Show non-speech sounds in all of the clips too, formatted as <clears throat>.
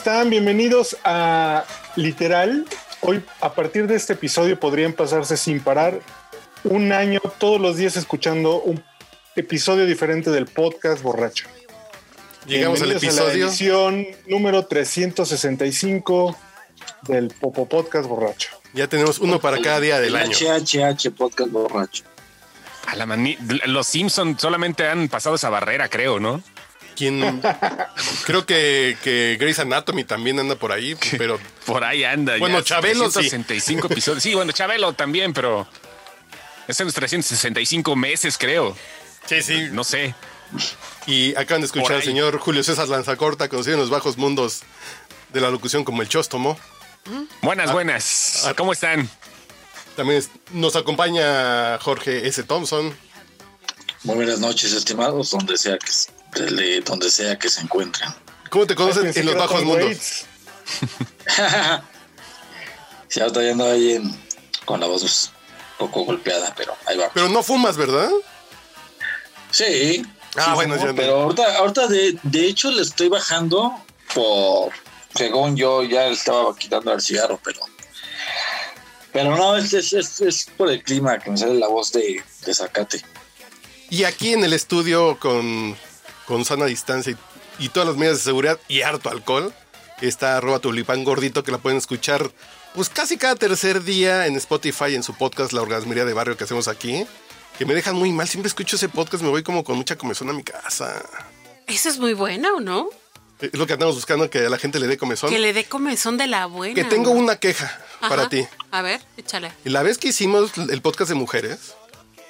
están? Bienvenidos a Literal. Hoy, a partir de este episodio, podrían pasarse sin parar un año todos los días escuchando un episodio diferente del podcast Borracho. Llegamos al Bienvenidos a la episodio. edición número 365 del Popo Podcast Borracho. Ya tenemos uno para cada día del El año. HHH Podcast Borracho. A la mani- los Simpsons solamente han pasado esa barrera, creo, ¿no? Quien <laughs> creo que, que Grey's Anatomy también anda por ahí, pero Por ahí anda. Bueno, ya, Chabelo sí. 365 episodios. Sí, bueno, Chabelo también, pero es en los 365 meses, creo. sí, sí. No sé. Y acaban de escuchar al señor Julio César Lanzacorta, conocido en los bajos mundos de la locución como el Chóstomo. Buenas, buenas. ah. ¿Cómo están? También es- nos acompaña Jorge S. Thompson. Muy buenas noches, estimados, donde sea que, de- donde sea que se encuentren. ¿Cómo te conocen en los bajos mundos? <laughs> Ya ando ahí en- con la voz un poco golpeada, pero ahí va. Pero no fumas, ¿verdad? Sí. Ah, sí, bueno, no, ya no. pero ahorita, ahorita de, de hecho le estoy bajando por, según yo, ya estaba quitando el cigarro, pero... Pero no, es, es, es, es por el clima que me sale la voz de, de Zacate. Y aquí en el estudio con, con sana distancia y, y todas las medidas de seguridad y harto alcohol, está arroba tulipán gordito que la pueden escuchar pues casi cada tercer día en Spotify en su podcast La Orgasmería de Barrio que hacemos aquí. Que me dejan muy mal, siempre escucho ese podcast, me voy como con mucha comezón a mi casa. Eso es muy bueno, ¿no? Es lo que andamos buscando, que a la gente le dé comezón. Que le dé comezón de la buena. Que tengo una queja Ajá. para ti. A ver, échale. La vez que hicimos el podcast de mujeres,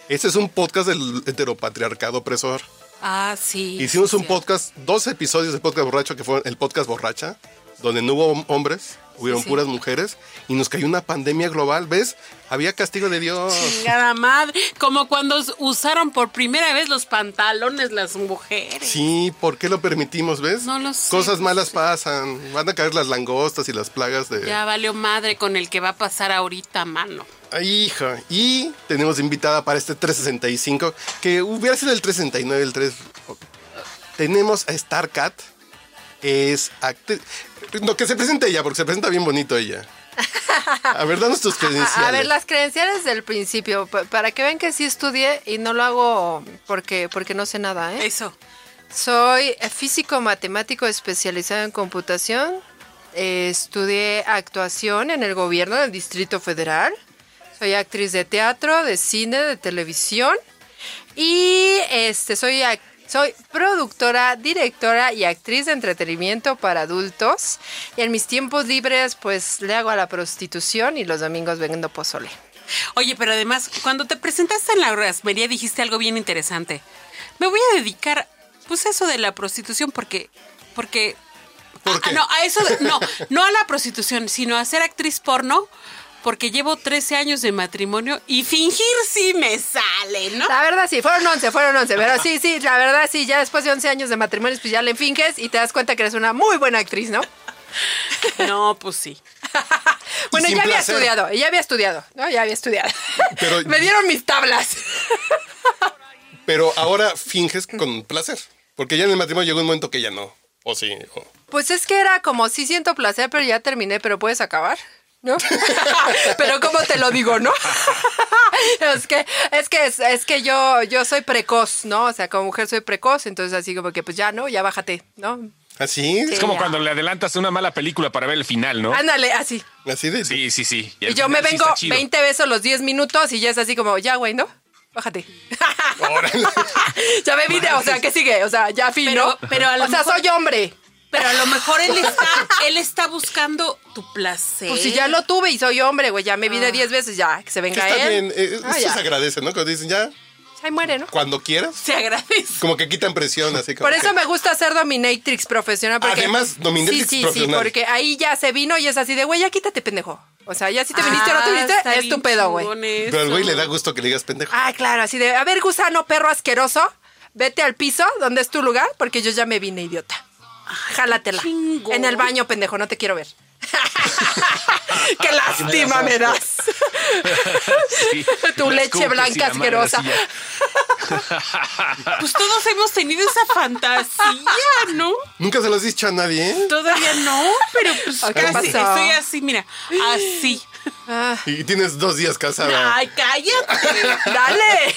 este es un podcast del heteropatriarcado opresor. Ah, sí. Hicimos sí, un podcast, dos episodios de podcast borracho que fue el podcast borracha, donde no hubo hombres, hubieron sí. puras mujeres y nos cayó una pandemia global, ¿ves? Había castigo de Dios. Chingada madre. Como cuando us- usaron por primera vez los pantalones las mujeres. Sí, ¿por qué lo permitimos, ves? No lo sé, Cosas malas sí. pasan, van a caer las langostas y las plagas de... Ya valió madre con el que va a pasar ahorita, mano. Ay, hija. Y tenemos invitada para este 365, que hubiera sido el 369, el 3... Tenemos a Starcat, es actriz... No, que se presente ella, porque se presenta bien bonito ella. A ver, danos tus credenciales. <laughs> A ver, las credenciales del principio, pa- para que vean que sí estudié y no lo hago porque, porque no sé nada, ¿eh? Eso. Soy físico matemático especializado en computación. Eh, estudié actuación en el gobierno del Distrito Federal. Soy actriz de teatro, de cine, de televisión. Y este soy soy productora, directora y actriz de entretenimiento para adultos. Y en mis tiempos libres, pues le hago a la prostitución y los domingos vendo pozole. Oye, pero además, cuando te presentaste en la rasmería dijiste algo bien interesante. Me voy a dedicar, pues, a eso de la prostitución porque... porque ¿Por Ah, qué? no, a eso, de- no, <laughs> no a la prostitución, sino a ser actriz porno, porque llevo 13 años de matrimonio y fingir sí me sale, ¿no? La verdad sí, fueron 11, fueron 11, pero sí, sí, la verdad sí, ya después de 11 años de matrimonio, pues ya le finges y te das cuenta que eres una muy buena actriz, ¿no? <laughs> No, pues sí. <laughs> Bueno, ya había placer. estudiado, ya había estudiado, ¿no? Ya había estudiado. Pero- <laughs> Me dieron mis tablas. Pero ahora finges con placer. Porque ya en el matrimonio llegó un momento que ya no. O sí. o- Pues es que era como, sí siento placer, pero ya terminé, pero puedes acabar. ¿No? <laughs> pero cómo te lo digo, ¿no? <laughs> es que, es que, es, es que yo, yo soy precoz, ¿no? O sea, como mujer soy precoz, entonces así como que pues ya, ¿no? Ya bájate, ¿no? ¿Así? Es Sí, como ya. cuando le adelantas una mala película para ver el final, ¿no? Ándale, así. Así de... Sí, sí, sí. Y yo me vengo está chido. 20 veces los 10 minutos y ya es así como, ya, güey, ¿no? Bájate. Órale. <laughs> ya me vine, o sea, ¿qué sigue? O sea, ya fin, Pero- ¿no? pero a lo o sea, mejor- soy hombre. Pero a lo mejor él está, él está buscando tu placer. Pues si ya lo tuve y soy hombre, güey, ya me vine 10 veces, ya, que se Que venga está él. bien. eh, Ah, eso ya. se agradece, ¿no? Cuando dicen ya, Ahí muere, ¿no? cuando quieras. Se agradece. Como que quitan presión, así como Por eso que- me gusta ser dominatrix profesional. Porque, Además, dominatrix sí, sí, profesional. Sí, porque ahí ya se vino y es así de, güey, ya quítate, pendejo. O sea, ya si te viniste o no te Ah, viniste, es tu pedo, güey. Pero al güey le da gusto que le digas pendejo. Ah, claro, así de, a ver, gusano, perro asqueroso, vete al piso, donde es tu lugar, porque yo ya me vine, idiota. Jálatela. En el baño, pendejo, no te quiero ver. <laughs> Qué <laughs> lástima me das. <laughs> Sí. Tu leche blanca asquerosa. Pues todos hemos tenido esa fantasía, ¿no? Nunca se los has dicho a nadie, ¿eh? Todavía no, pero pues ¿Qué casi estoy así, mira, así. Ah, Y tienes dos días casada. Ay, cállate. ¡Dale!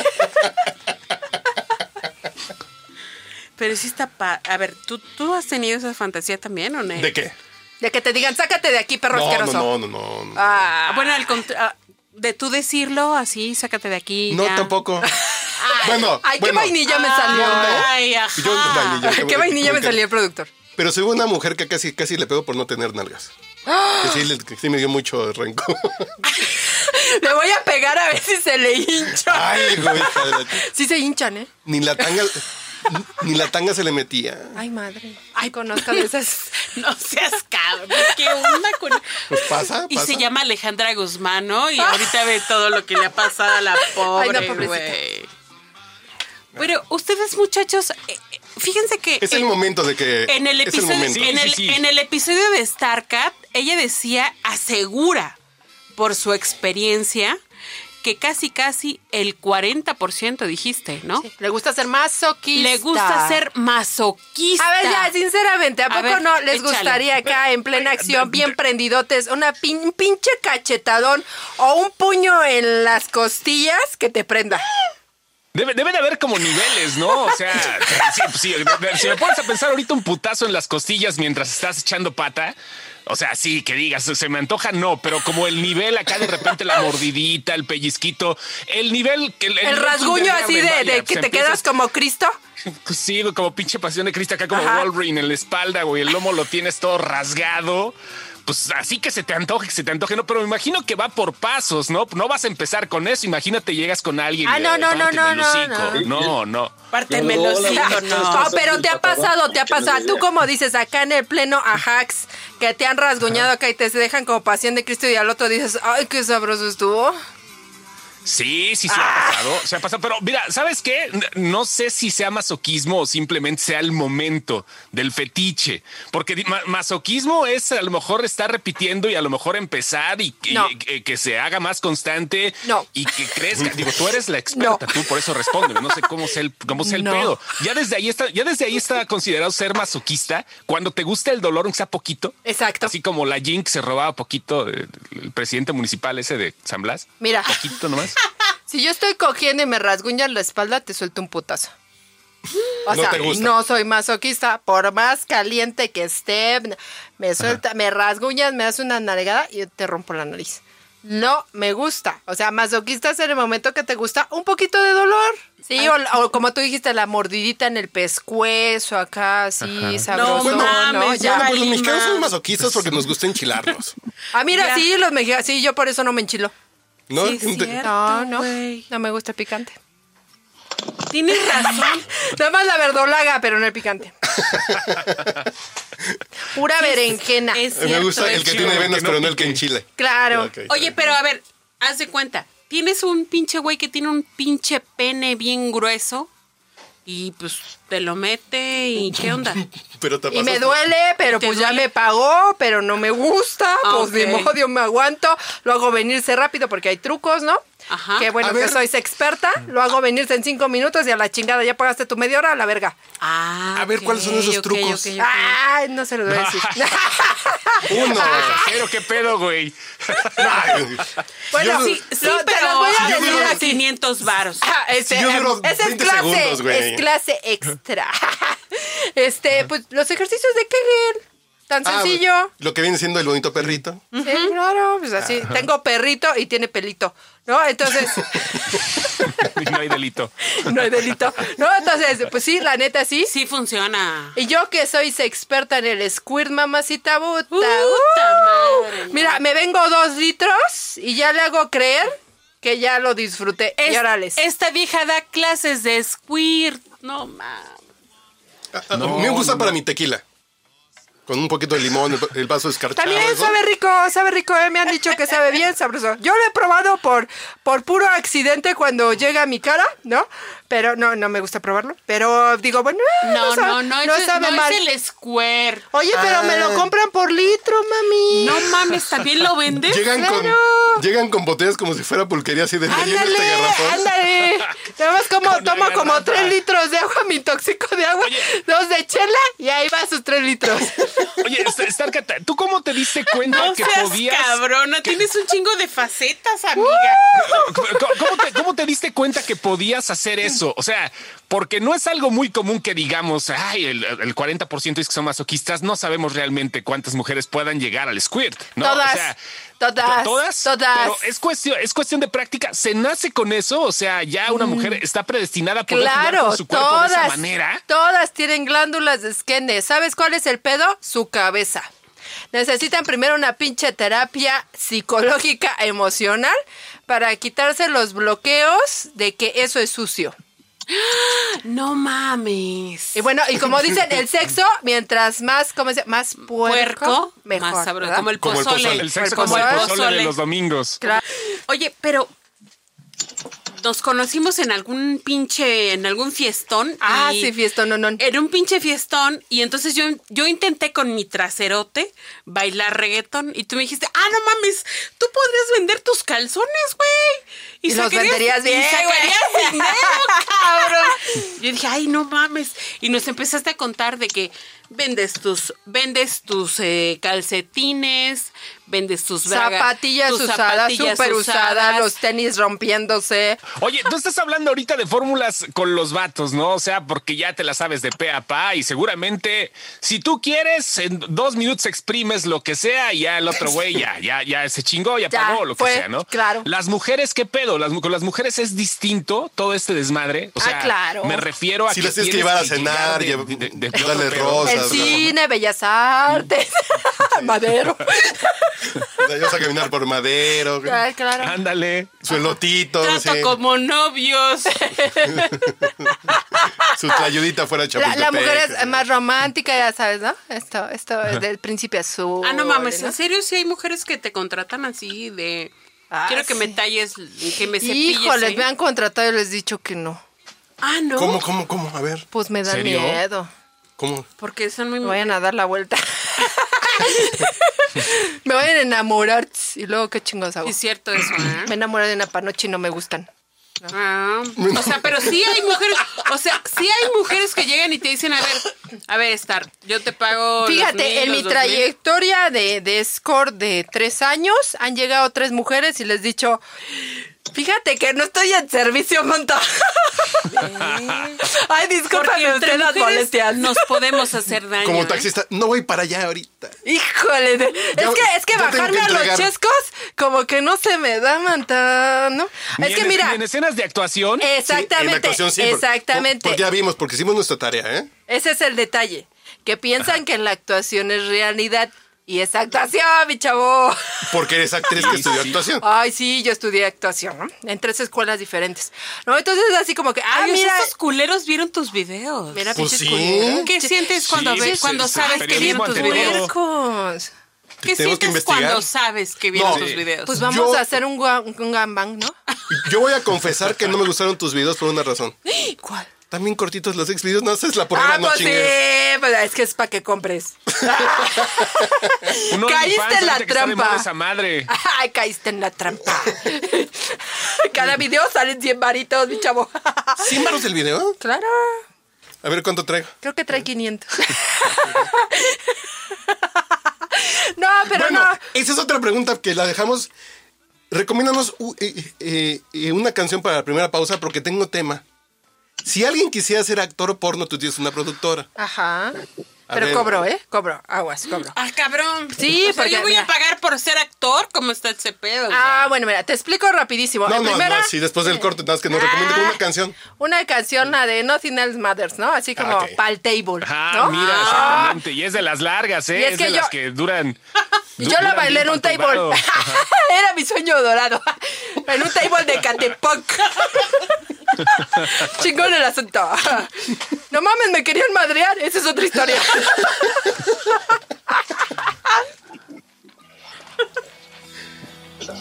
Pero sí está pa... A ver, ¿tú, ¿tú has tenido esa fantasía también o no? ¿De qué? De que te digan, sácate de aquí, perro No, asqueroso. no, no, no, no. Ah, Ah, bueno, al contra- ah, de tú decirlo así, sácate de aquí. No, ya. tampoco. <laughs> bueno, Ay, qué vainilla me salió. Ay, ajá. Yo no, vainilla, ¿Qué vainilla me salió el productor? Pero soy una mujer que casi, casi le pego por no tener nalgas. Que sí, que sí me dio mucho rencor. <laughs> Le voy a pegar a ver si se le hincha. Ay, güey, <laughs> Sí se hinchan, ¿eh? Ni la tanga, ni la tanga se le metía. Ay, madre. Ay, conozco de esas. <laughs> No seas cabrón. ¿Qué onda con.? Pues pasa, Y pasa. se llama Alejandra Guzmán, ¿no? Y ahorita ve todo lo que le ha pasado a la pobre, Ay, no, güey. Pero ustedes, muchachos, eh, eh, fíjense que. Es el en- momento de que. En el, es el episodio, momento. en, el, Sí, sí, sí. en el episodio de StarCat, ella decía, asegura por su experiencia, que casi, casi el 40% dijiste, ¿no? Le gusta ser masoquista. Le gusta ser masoquista. A ver, ya, sinceramente, ¿a A poco ver, no les échale. gustaría acá en plena acción, <laughs> bien prendidotes, una pin- un pinche cachetadón o un puño en las costillas que te prenda? Debe, debe de haber como niveles, ¿no? O sea, <laughs> si me pones a pensar ahorita un putazo en las costillas mientras estás echando pata, o sea, sí, que digas, se me antoja, no, pero como el nivel acá de repente la mordidita, el pellizquito, el nivel que el, El rasguño así de, vaya, de pues que te empiezas- quedas como Cristo. Pues <laughs> Sí, como pinche pasión de Cristo acá como Ajá. Wolverine en la espalda, güey. El lomo lo tienes todo rasgado. Pues así que se te antoje, que se te antoje, no, pero me imagino que va por pasos, ¿no? No vas a empezar con eso. Imagínate, llegas con alguien. Ah, y, no, eh, no, no, no, no. No, no. Párteme Pero los no. No, pero te ha pasado, te ha <laughs> pasado. Tú como dices acá en el pleno Ajax, que te han rasguñado acá y te dejan como pasión de Cristo y al otro dices, ay, qué sabroso estuvo. Sí, sí, sí ha pasado, se ha pasado. Pero mira, ¿sabes qué? No sé si sea masoquismo o simplemente sea el momento del fetiche. Porque ma- masoquismo es a lo mejor estar repitiendo y a lo mejor empezar y que, No. y que- que se haga más constante No. y que crezca. <laughs> Digo, tú eres la experta, No. tú por eso responde. No sé cómo sea el, cómo sea el No. pedo. Ya desde ahí está, ya desde ahí está considerado ser masoquista cuando te gusta el dolor, aunque sea poquito. Exacto. Así como la Jin que se robaba poquito, el, el presidente municipal ese de San Blas. Mira. Poquito nomás. Si yo estoy cogiendo y me rasguñas la espalda, te suelto un putazo. O No sea, te gusta. no soy masoquista. Por más caliente que esté, me suelta, me rasguñas, me das una nalgada y yo te rompo la nariz. No me gusta. O sea, masoquista es en el momento que te gusta un poquito de dolor. Sí, o, o como tú dijiste, la mordidita en el pescuezo acá, así, sabroso. No mames, Ya. Bueno, pues los mexicanos son masoquistas porque nos gusta enchilarnos. Ah, mira, Ya. sí, los mexicanos, sí, yo por eso no me enchilo. ¿No? Sí, es cierto. No, no, no me gusta el picante. Tienes razón. <laughs> Nada más la verdolaga, pero no el picante. <laughs> Pura berenjena. Es me gusta el que tiene venas, que no pero no el que pique. enchile. Claro. Oye, pero a ver, haz de cuenta. Tienes un pinche güey que tiene un pinche pene bien grueso y pues te lo mete y ¿qué onda? <laughs> Pero te Y me duele, pero ¿Te pues ya me pagó, pero no me gusta. Ah, pues de modo me aguanto. Lo hago venirse rápido porque hay trucos, ¿no? Ajá. Que bueno A que ver. sois experta. Lo hago venirse en cinco minutos y a la chingada ya pagaste tu media hora a la verga. Ah, A ver, ¿cuáles son esos trucos? Ay, no se lo voy a decir. <laughs> Uno. Pero qué pedo, güey. <laughs> Bueno, Yo- sí, Sí, no, te pero las voy a yo decir duro- aquí. 500 varos. Ah, este, Si esa es 20 clase, segundos, es clase extra. <laughs> Este, pues los ejercicios de Kegel. Tan Ah, sencillo. Lo que viene siendo el bonito perrito. Sí, claro, pues así. Tengo perrito y tiene pelito, ¿no? Entonces, <laughs> No hay delito. no hay delito. No, entonces, pues sí, la neta sí. Sí funciona. Y yo que soy experta en el squirt, mamacita buta. Puta ¡Uh! madre. Mira, me vengo dos litros y ya le hago creer que ya lo disfruté. y Es- órales. esta vieja da clases de squirt. No mames. A mí me gusta para mi tequila. Con un poquito de limón, el, vaso escarchado. También sabe rico, sabe rico, eh, me han dicho que sabe bien sabroso. Yo lo he probado por, por puro accidente cuando llega a mi cara, ¿no? Pero no, no me gusta probarlo. Pero digo, bueno, eh, No, sabe- no, no, es, sabe no mal. es el squirt. Oye, pero me lo Ah. compran por litro, mami. No mames, ¿también lo vendes? Llegan con, Claro. Llegan con botellas como si fuera pulquería así de "Me lleno Ándale, este garrafón. ándale. <laughs> Nada más como Con tomo como tres litros de agua, mi tóxico de agua, dos de chela y ahí va sus tres litros. <laughs> Oye, Star- Starcat, ¿tú cómo te diste cuenta No que seas podías... cabrona, tienes un chingo de facetas, amiga. <laughs> ¿Cómo, cómo te, cómo te diste cuenta que podías hacer eso? O sea, porque no es algo muy común que digamos, ay, el, el 40% es que son masoquistas, no sabemos realmente cuántas mujeres puedan llegar al squirt, ¿no? Todas, o sea, todas, to- todas, todas. Pero es cuestión, es cuestión de práctica. ¿Se nace con eso? O sea, ya una mujer está predestinada a poder jugar Mm. Claro, con su cuerpo de esa manera. todas tienen glándulas de esquene. ¿Sabes cuál es el pedo? Su cabeza. Necesitan primero una pinche terapia psicológica emocional para quitarse los bloqueos de que eso es sucio. No mames. Y bueno, y como dicen, el sexo, mientras más, ¿cómo se llama? Más puerco, Puerco, mejor. más sabroso. ¿verdad? Como el Como el pozole. pozole. El sexo Como como el el pozole de pozole. los domingos. Claro. Oye, pero nos conocimos en algún pinche, en algún fiestón. Ah, y- sí, fiestón, no, no. En un pinche fiestón y entonces yo, yo intenté con mi traserote bailar reggaetón y tú me dijiste, ah, no mames, tú podrías vender tus calzones, güey. Y los sacarías- venderías bien, Y güey. dinero, cabrón. Yo dije, ay, no mames. Y nos empezaste a contar de que vendes tus, vendes tus eh, calcetines, vendes tus bragas, Zapatillas tus usadas, súper usadas, usadas. los tenis rompiéndose. Oye, tú estás hablando ahorita de fórmulas con los vatos, ¿no? O sea, porque ya te la sabes de pe a pa y seguramente si tú quieres, en dos minutos exprimes lo que sea y ya el otro güey ya, ya, ya se chingó, ya, Ya, pagó lo fue, que sea, ¿no? claro. Las mujeres, ¿qué pedo? Las, con las mujeres es distinto todo este desmadre. O Ah, claro. me refiero a Si que las tienes que llevar a cenar, de- de- darle rosas. El cine, bellas artes, <laughs> <laughs> madero. Vamos a caminar por madero, claro. Ándale. su elotito, Trato sí, como novios. <laughs> su tlayudita fuera de La, la Chapultepec. mujer es más romántica, ya sabes, ¿no? Esto, esto es del príncipe azul. Ah, no mames, ¿no? ¿en serio sí hay mujeres que te contratan así de... Ah, Quiero que me talles, que me cepilles. Híjoles, ¿eh? me han contratado y les he dicho que no. Ah, ¿no? ¿Cómo, cómo, cómo? A ver, Pues me da ¿Serio? miedo. ¿cómo? Porque son muy... Me vayan a dar la vuelta. <laughs> <laughs> me vayan a enamorar y luego qué chingos hago. Es cierto eso, ¿eh? Me enamoré de una panoche y no me gustan. Ah, o sea, pero sí hay mujeres, o sea, sí hay mujeres que llegan y te dicen, a ver, a ver, Star, yo te pago. Fíjate, mil, en mi trayectoria de, de score de tres años han llegado tres mujeres y les he dicho, fíjate que no estoy en servicio junto. Ay, discúlpame usted las molestias. nos podemos hacer daño. Como ¿eh? taxista, no voy para allá ahorita. Híjole, de- Ya- es que, es que bajarme que a los chescos como que no se me da manta, ¿no? Ni Es que en- mira, ni en escenas de actuación. Sí, en exactamente, actuación sí, exactamente. Porque ya vimos, porque hicimos nuestra tarea, ¿eh? Ese es el detalle, que piensan que la actuación es realidad y es actuación, mi chavo. Porque eres actriz que estudió actuación. Ay, sí, yo estudié actuación, ¿no? En tres escuelas diferentes. No, entonces así como que, ah, Ay, mira, esos culeros vieron tus videos. mira, Pues sí. culeros. ¿Qué sientes cuando Sí, ves, cuando es- sabes es que vieron tus videos? ¿Qué sientes cuando sabes que vieron No. tus videos? Pues vamos Yo- a hacer un, un gangbang, ¿no? Yo voy a confesar que no me gustaron tus videos por una razón. ¿Cuál? También cortitos los ex videos, no haces la Ah, porra, no pues sí, chingues. pues es que es para que compres. Un Caíste en la trampa. esa madre. Ay, caíste en la trampa. Cada video salen 100 varitos, mi chavo. ¿Cien varos el video? Claro. A ver cuánto traigo. Creo que trae 500. <laughs> no, pero bueno, no. esa es otra pregunta que la dejamos. Recomiéndanos uh, eh, eh, eh, una canción para la primera pausa porque tengo tema. Si alguien quisiera ser actor porno, tú tienes una productora. Ajá. A Pero ver. cobro, ¿eh? Cobro. Aguas, cobro. Ah, cabrón. Sí, O sea, porque, yo voy mira. a pagar por ser actor. ¿Cómo está ese pedo? Ah, bueno, mira, te explico rapidísimo. No, en no, primera, no, sí, después del corte, nada más que nos recomiende con una canción. una canción, la de Nothing Else Matters, ¿no? Así como Ah, pal table, Ah, ¿no? mira, exactamente. Y es de las largas, ¿eh? Y es es, que de yo- las que duran. <laughs> Y yo la bailé en un table. <laughs> Era mi sueño dorado. <laughs> En un table de Catepec. <laughs> Chingón el asunto. No mames, me querían madrear. Esa es otra historia.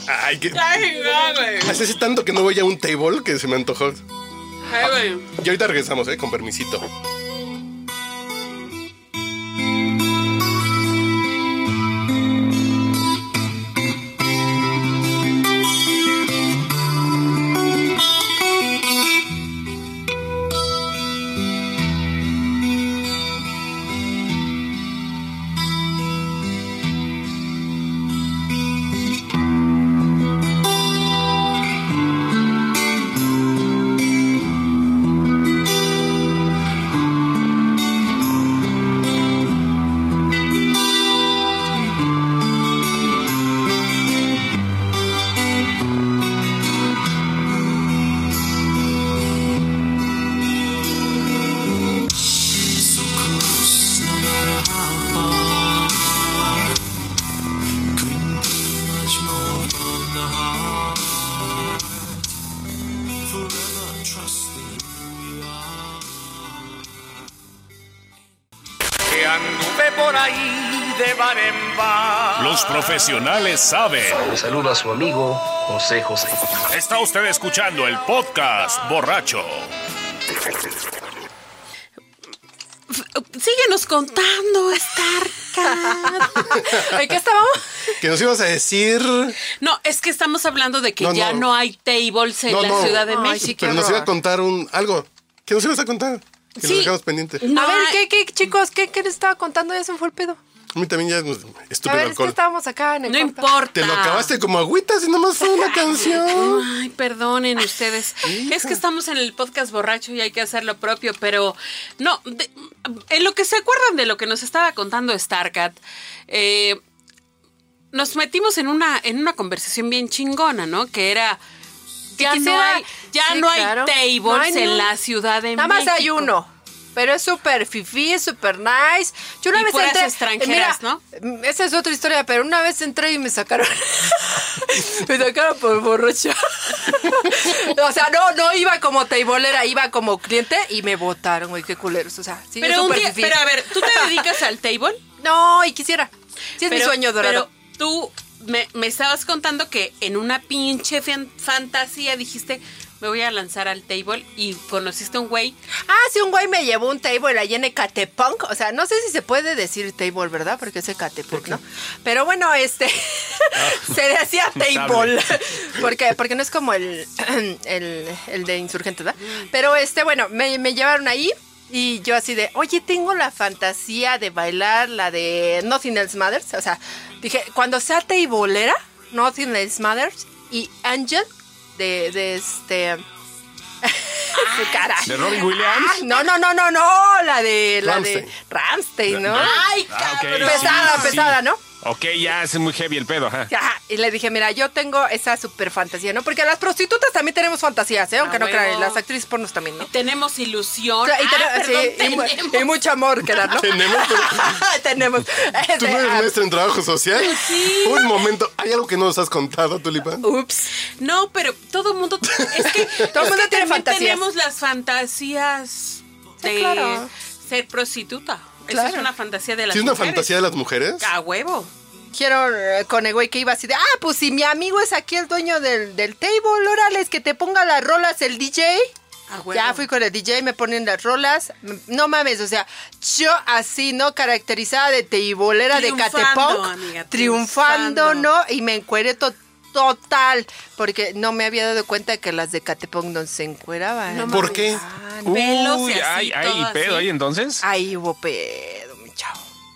Ay, que. Ay, no, güey. Hace tanto que no voy a un table que se me antojó. Ay, güey. Y ahorita regresamos, ¿eh? Con permisito. Profesionales saben. Le saluda a su amigo José José. Está usted escuchando el podcast borracho. Síguenos contando, Starcat. <laughs> ¿En qué estábamos? Que nos ibas a decir. No, es que estamos hablando de que No, ya no. no, hay tables en No, la no. Ciudad de Ay, México. sí, Pero nos iba a contar un algo. ¿Qué nos ibas a contar? Que Sí. nos dejamos pendiente. No a ver, ¿qué, qué, chicos? ¿Qué, ¿Qué les estaba contando? Ya se me fue el pedo. A mí también ya es A estúpido ver, es que alcohol. estábamos acá en el No corto. importa. Te lo acabaste como agüitas y nomás fue una canción. Ay, perdonen ustedes. Es que estamos en el podcast borracho y hay que hacer lo propio, pero no, de- en lo que se acuerdan de lo que nos estaba contando Starcat, eh, nos metimos en una, en una conversación bien chingona, ¿no? Que era, ya no hay, ya Sí, no hay claro. tables No hay ni en la Ciudad de Nada más México. hay uno. Pero es súper fifí, es súper nice. Yo una Y vez entré. extranjeras, mira, mm, Esa es otra historia, pero una vez entré y me sacaron. <laughs> me sacaron por borracha. <laughs> o sea, no, no iba como teibolera, iba como cliente y me votaron, güey, qué culeros. O sea, sí, es Pero, un día, fifí. pero a ver, ¿tú te <laughs> dedicas al table? No, y quisiera. Sí, es mi sueño dorado. Pero tú me, me estabas contando que en una pinche fan- fantasía dijiste, me voy a lanzar al table y conociste a un güey. Ah, sí, un güey me llevó un table allá en Ecatepunk. O sea, no sé si se puede decir table, ¿verdad? Porque es Ecatepunk, ¿no? Pero bueno, este. <laughs> se decía <laughs> table. porque, porque no es como el, <clears throat> el, el de insurgentes, ¿verdad? Pero este, bueno, me, me llevaron ahí. Y yo así de, oye, tengo la fantasía de bailar la de Nothing Else Matters. O sea, dije, cuando sea tableera, Nothing Else Matters y Angel de, de este... <laughs> su cara. ¿De Robin Williams? Ah, no, no, no, no, no, la de la Rammstein. de Ramstein, ¿no? ¡Ay, Ah, cabrón! pesada, sí, sí. pesada, ¿no? Ok, ya es muy heavy el pedo, ajá. Ajá, y le dije, mira, yo tengo esa super fantasía, ¿no? Porque las prostitutas también tenemos fantasías, ¿eh? Aunque A no crean, las actrices pornos también, ¿no? Tenemos ilusión. O sea, y, Ah, tenemos- perdón, sí, y mu- tenemos. y mucho amor que dar, ¿no? <laughs> Tenemos, <laughs> tenemos. ¿Tú Este, no eres ah, maestra en trabajo social? Sí. Un momento. ¿Hay algo que no nos has contado, Tulipán? Ups. No, pero todo el mundo. Es que. <laughs> Todo el mundo que tiene también fantasías. Tenemos las fantasías de claro. ser prostituta. Esa Claro. es una fantasía de las ¿Sí es una mujeres. fantasía de las mujeres? A huevo. Quiero eh, con el güey que iba así de, ah, pues si mi amigo es aquí el dueño del, del table, órale, que te ponga las rolas el DJ. A huevo. Ya fui con el DJ, me ponen las rolas. No mames, o sea, yo así, ¿no? Caracterizada de teibolera de Triunfando, Catepong. amiga, triunfando, triunfando. ¿no? Y me encueré to- total. Porque no me había dado cuenta que las de Catepong no se encueraban. No ¿Por mames. Qué? Pelos y Uy, así, hay todo pedo así. ahí entonces. Ahí hubo pedo.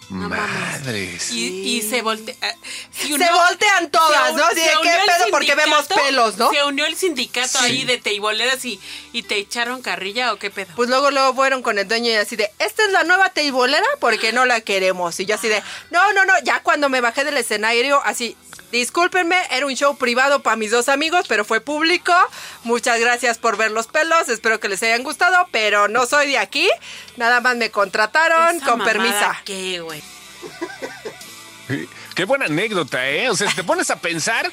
No. Madres. Y, y se voltea. eh, se Se voltean todas, se ¿no? un- Así de, se ¿qué pedo? Porque vemos pelos, ¿no? Se unió el sindicato ahí de teiboleras y, y te echaron carrilla o qué pedo. Pues luego, luego fueron con el dueño y así de, esta es la nueva teibolera porque no la queremos. Y yo así de, no, no, no, ya cuando me bajé del escenario, así, discúlpenme, era un show privado para mis dos amigos, pero fue público. Muchas gracias por ver los pelos, espero que les hayan gustado, pero no soy de aquí. Nada más me contrataron Esa con permisa. ¿Qué, güey? <laughs> Qué buena anécdota, ¿eh? O sea, si te pones a pensar,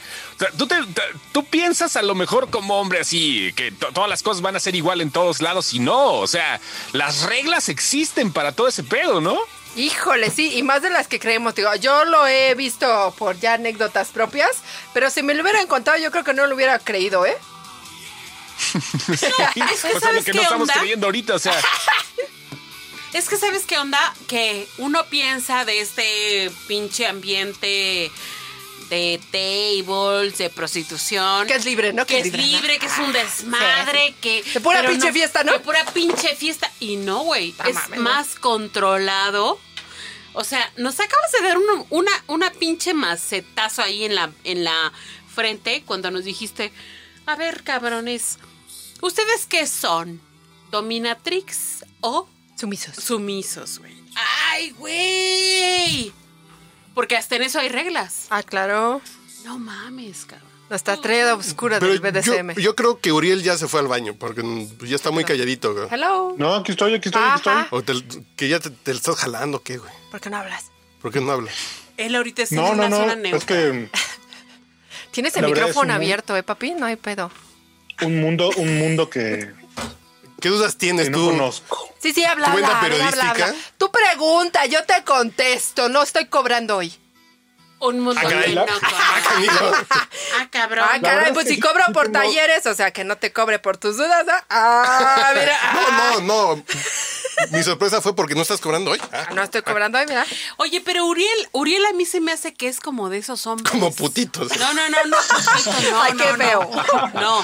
tú, te- te- tú piensas a lo mejor como hombre así, que to- todas las cosas van a ser igual en todos lados y no, o sea, las reglas existen para todo ese pedo, ¿no? Híjole, sí, y más de las que creemos. Digo, yo lo he visto por ya anécdotas propias, pero si me lo hubieran contado, yo creo que no lo hubiera creído, ¿eh? <laughs> es que o sea, lo ¿sabes que estamos onda? creyendo ahorita, o sea, <laughs> Es que sabes qué onda, que uno piensa de este pinche ambiente de tables, de prostitución. Que es libre, ¿no? Que, Que es libre, libre, ¿no? que es un desmadre, que... De pura pinche fiesta, ¿no? De pura pinche fiesta. Y no, güey, es más controlado. O sea, nos acabas de dar una, una, una pinche macetazo ahí en la, en la frente cuando nos dijiste, a ver, cabrones, ¿ustedes qué son? ¿Dominatrix o Sumisos. sumisos, güey? ¡Ay, güey! Porque hasta en eso hay reglas. Ah, claro. No mames, cabrón. Nuestra estrella oscura Pero del BDSM. yo creo que Uriel ya se fue al baño porque pues, ya está muy calladito. güey. Hello. No, aquí estoy, aquí estoy, aquí estoy. O te- que ya te, estás jalando, ¿qué, güey? ¿Por qué no hablas? ¿Por qué no hablas? Él ahorita está No, en no, una no. zona neutra. Es que <laughs> Tienes el micrófono abierto, ¿eh, papi? No hay pedo. un mundo, un mundo que ¿Qué dudas tienes Que no tú? conozco. Sí, sí, habla, ¿Tu cuenta habla, habla, habla. Tú pregunta, yo te contesto. No estoy cobrando hoy. Un mundo Ah, de <laughs> Ah. <laughs> Ah, cabrón. Ah, caray, pues si cobro por talleres, o sea, que no te cobre por tus dudas. ¿ah? Ah, mira. <laughs> No, no, no. Mi sorpresa fue porque no estás cobrando hoy. Ah, Ah, No estoy cobrando hoy, mira. Oye, pero Uriel, Uriel a mí se me hace que es como de esos hombres. Como putitos. No, no, no, no. putito, no, Ay, qué no, feo. No,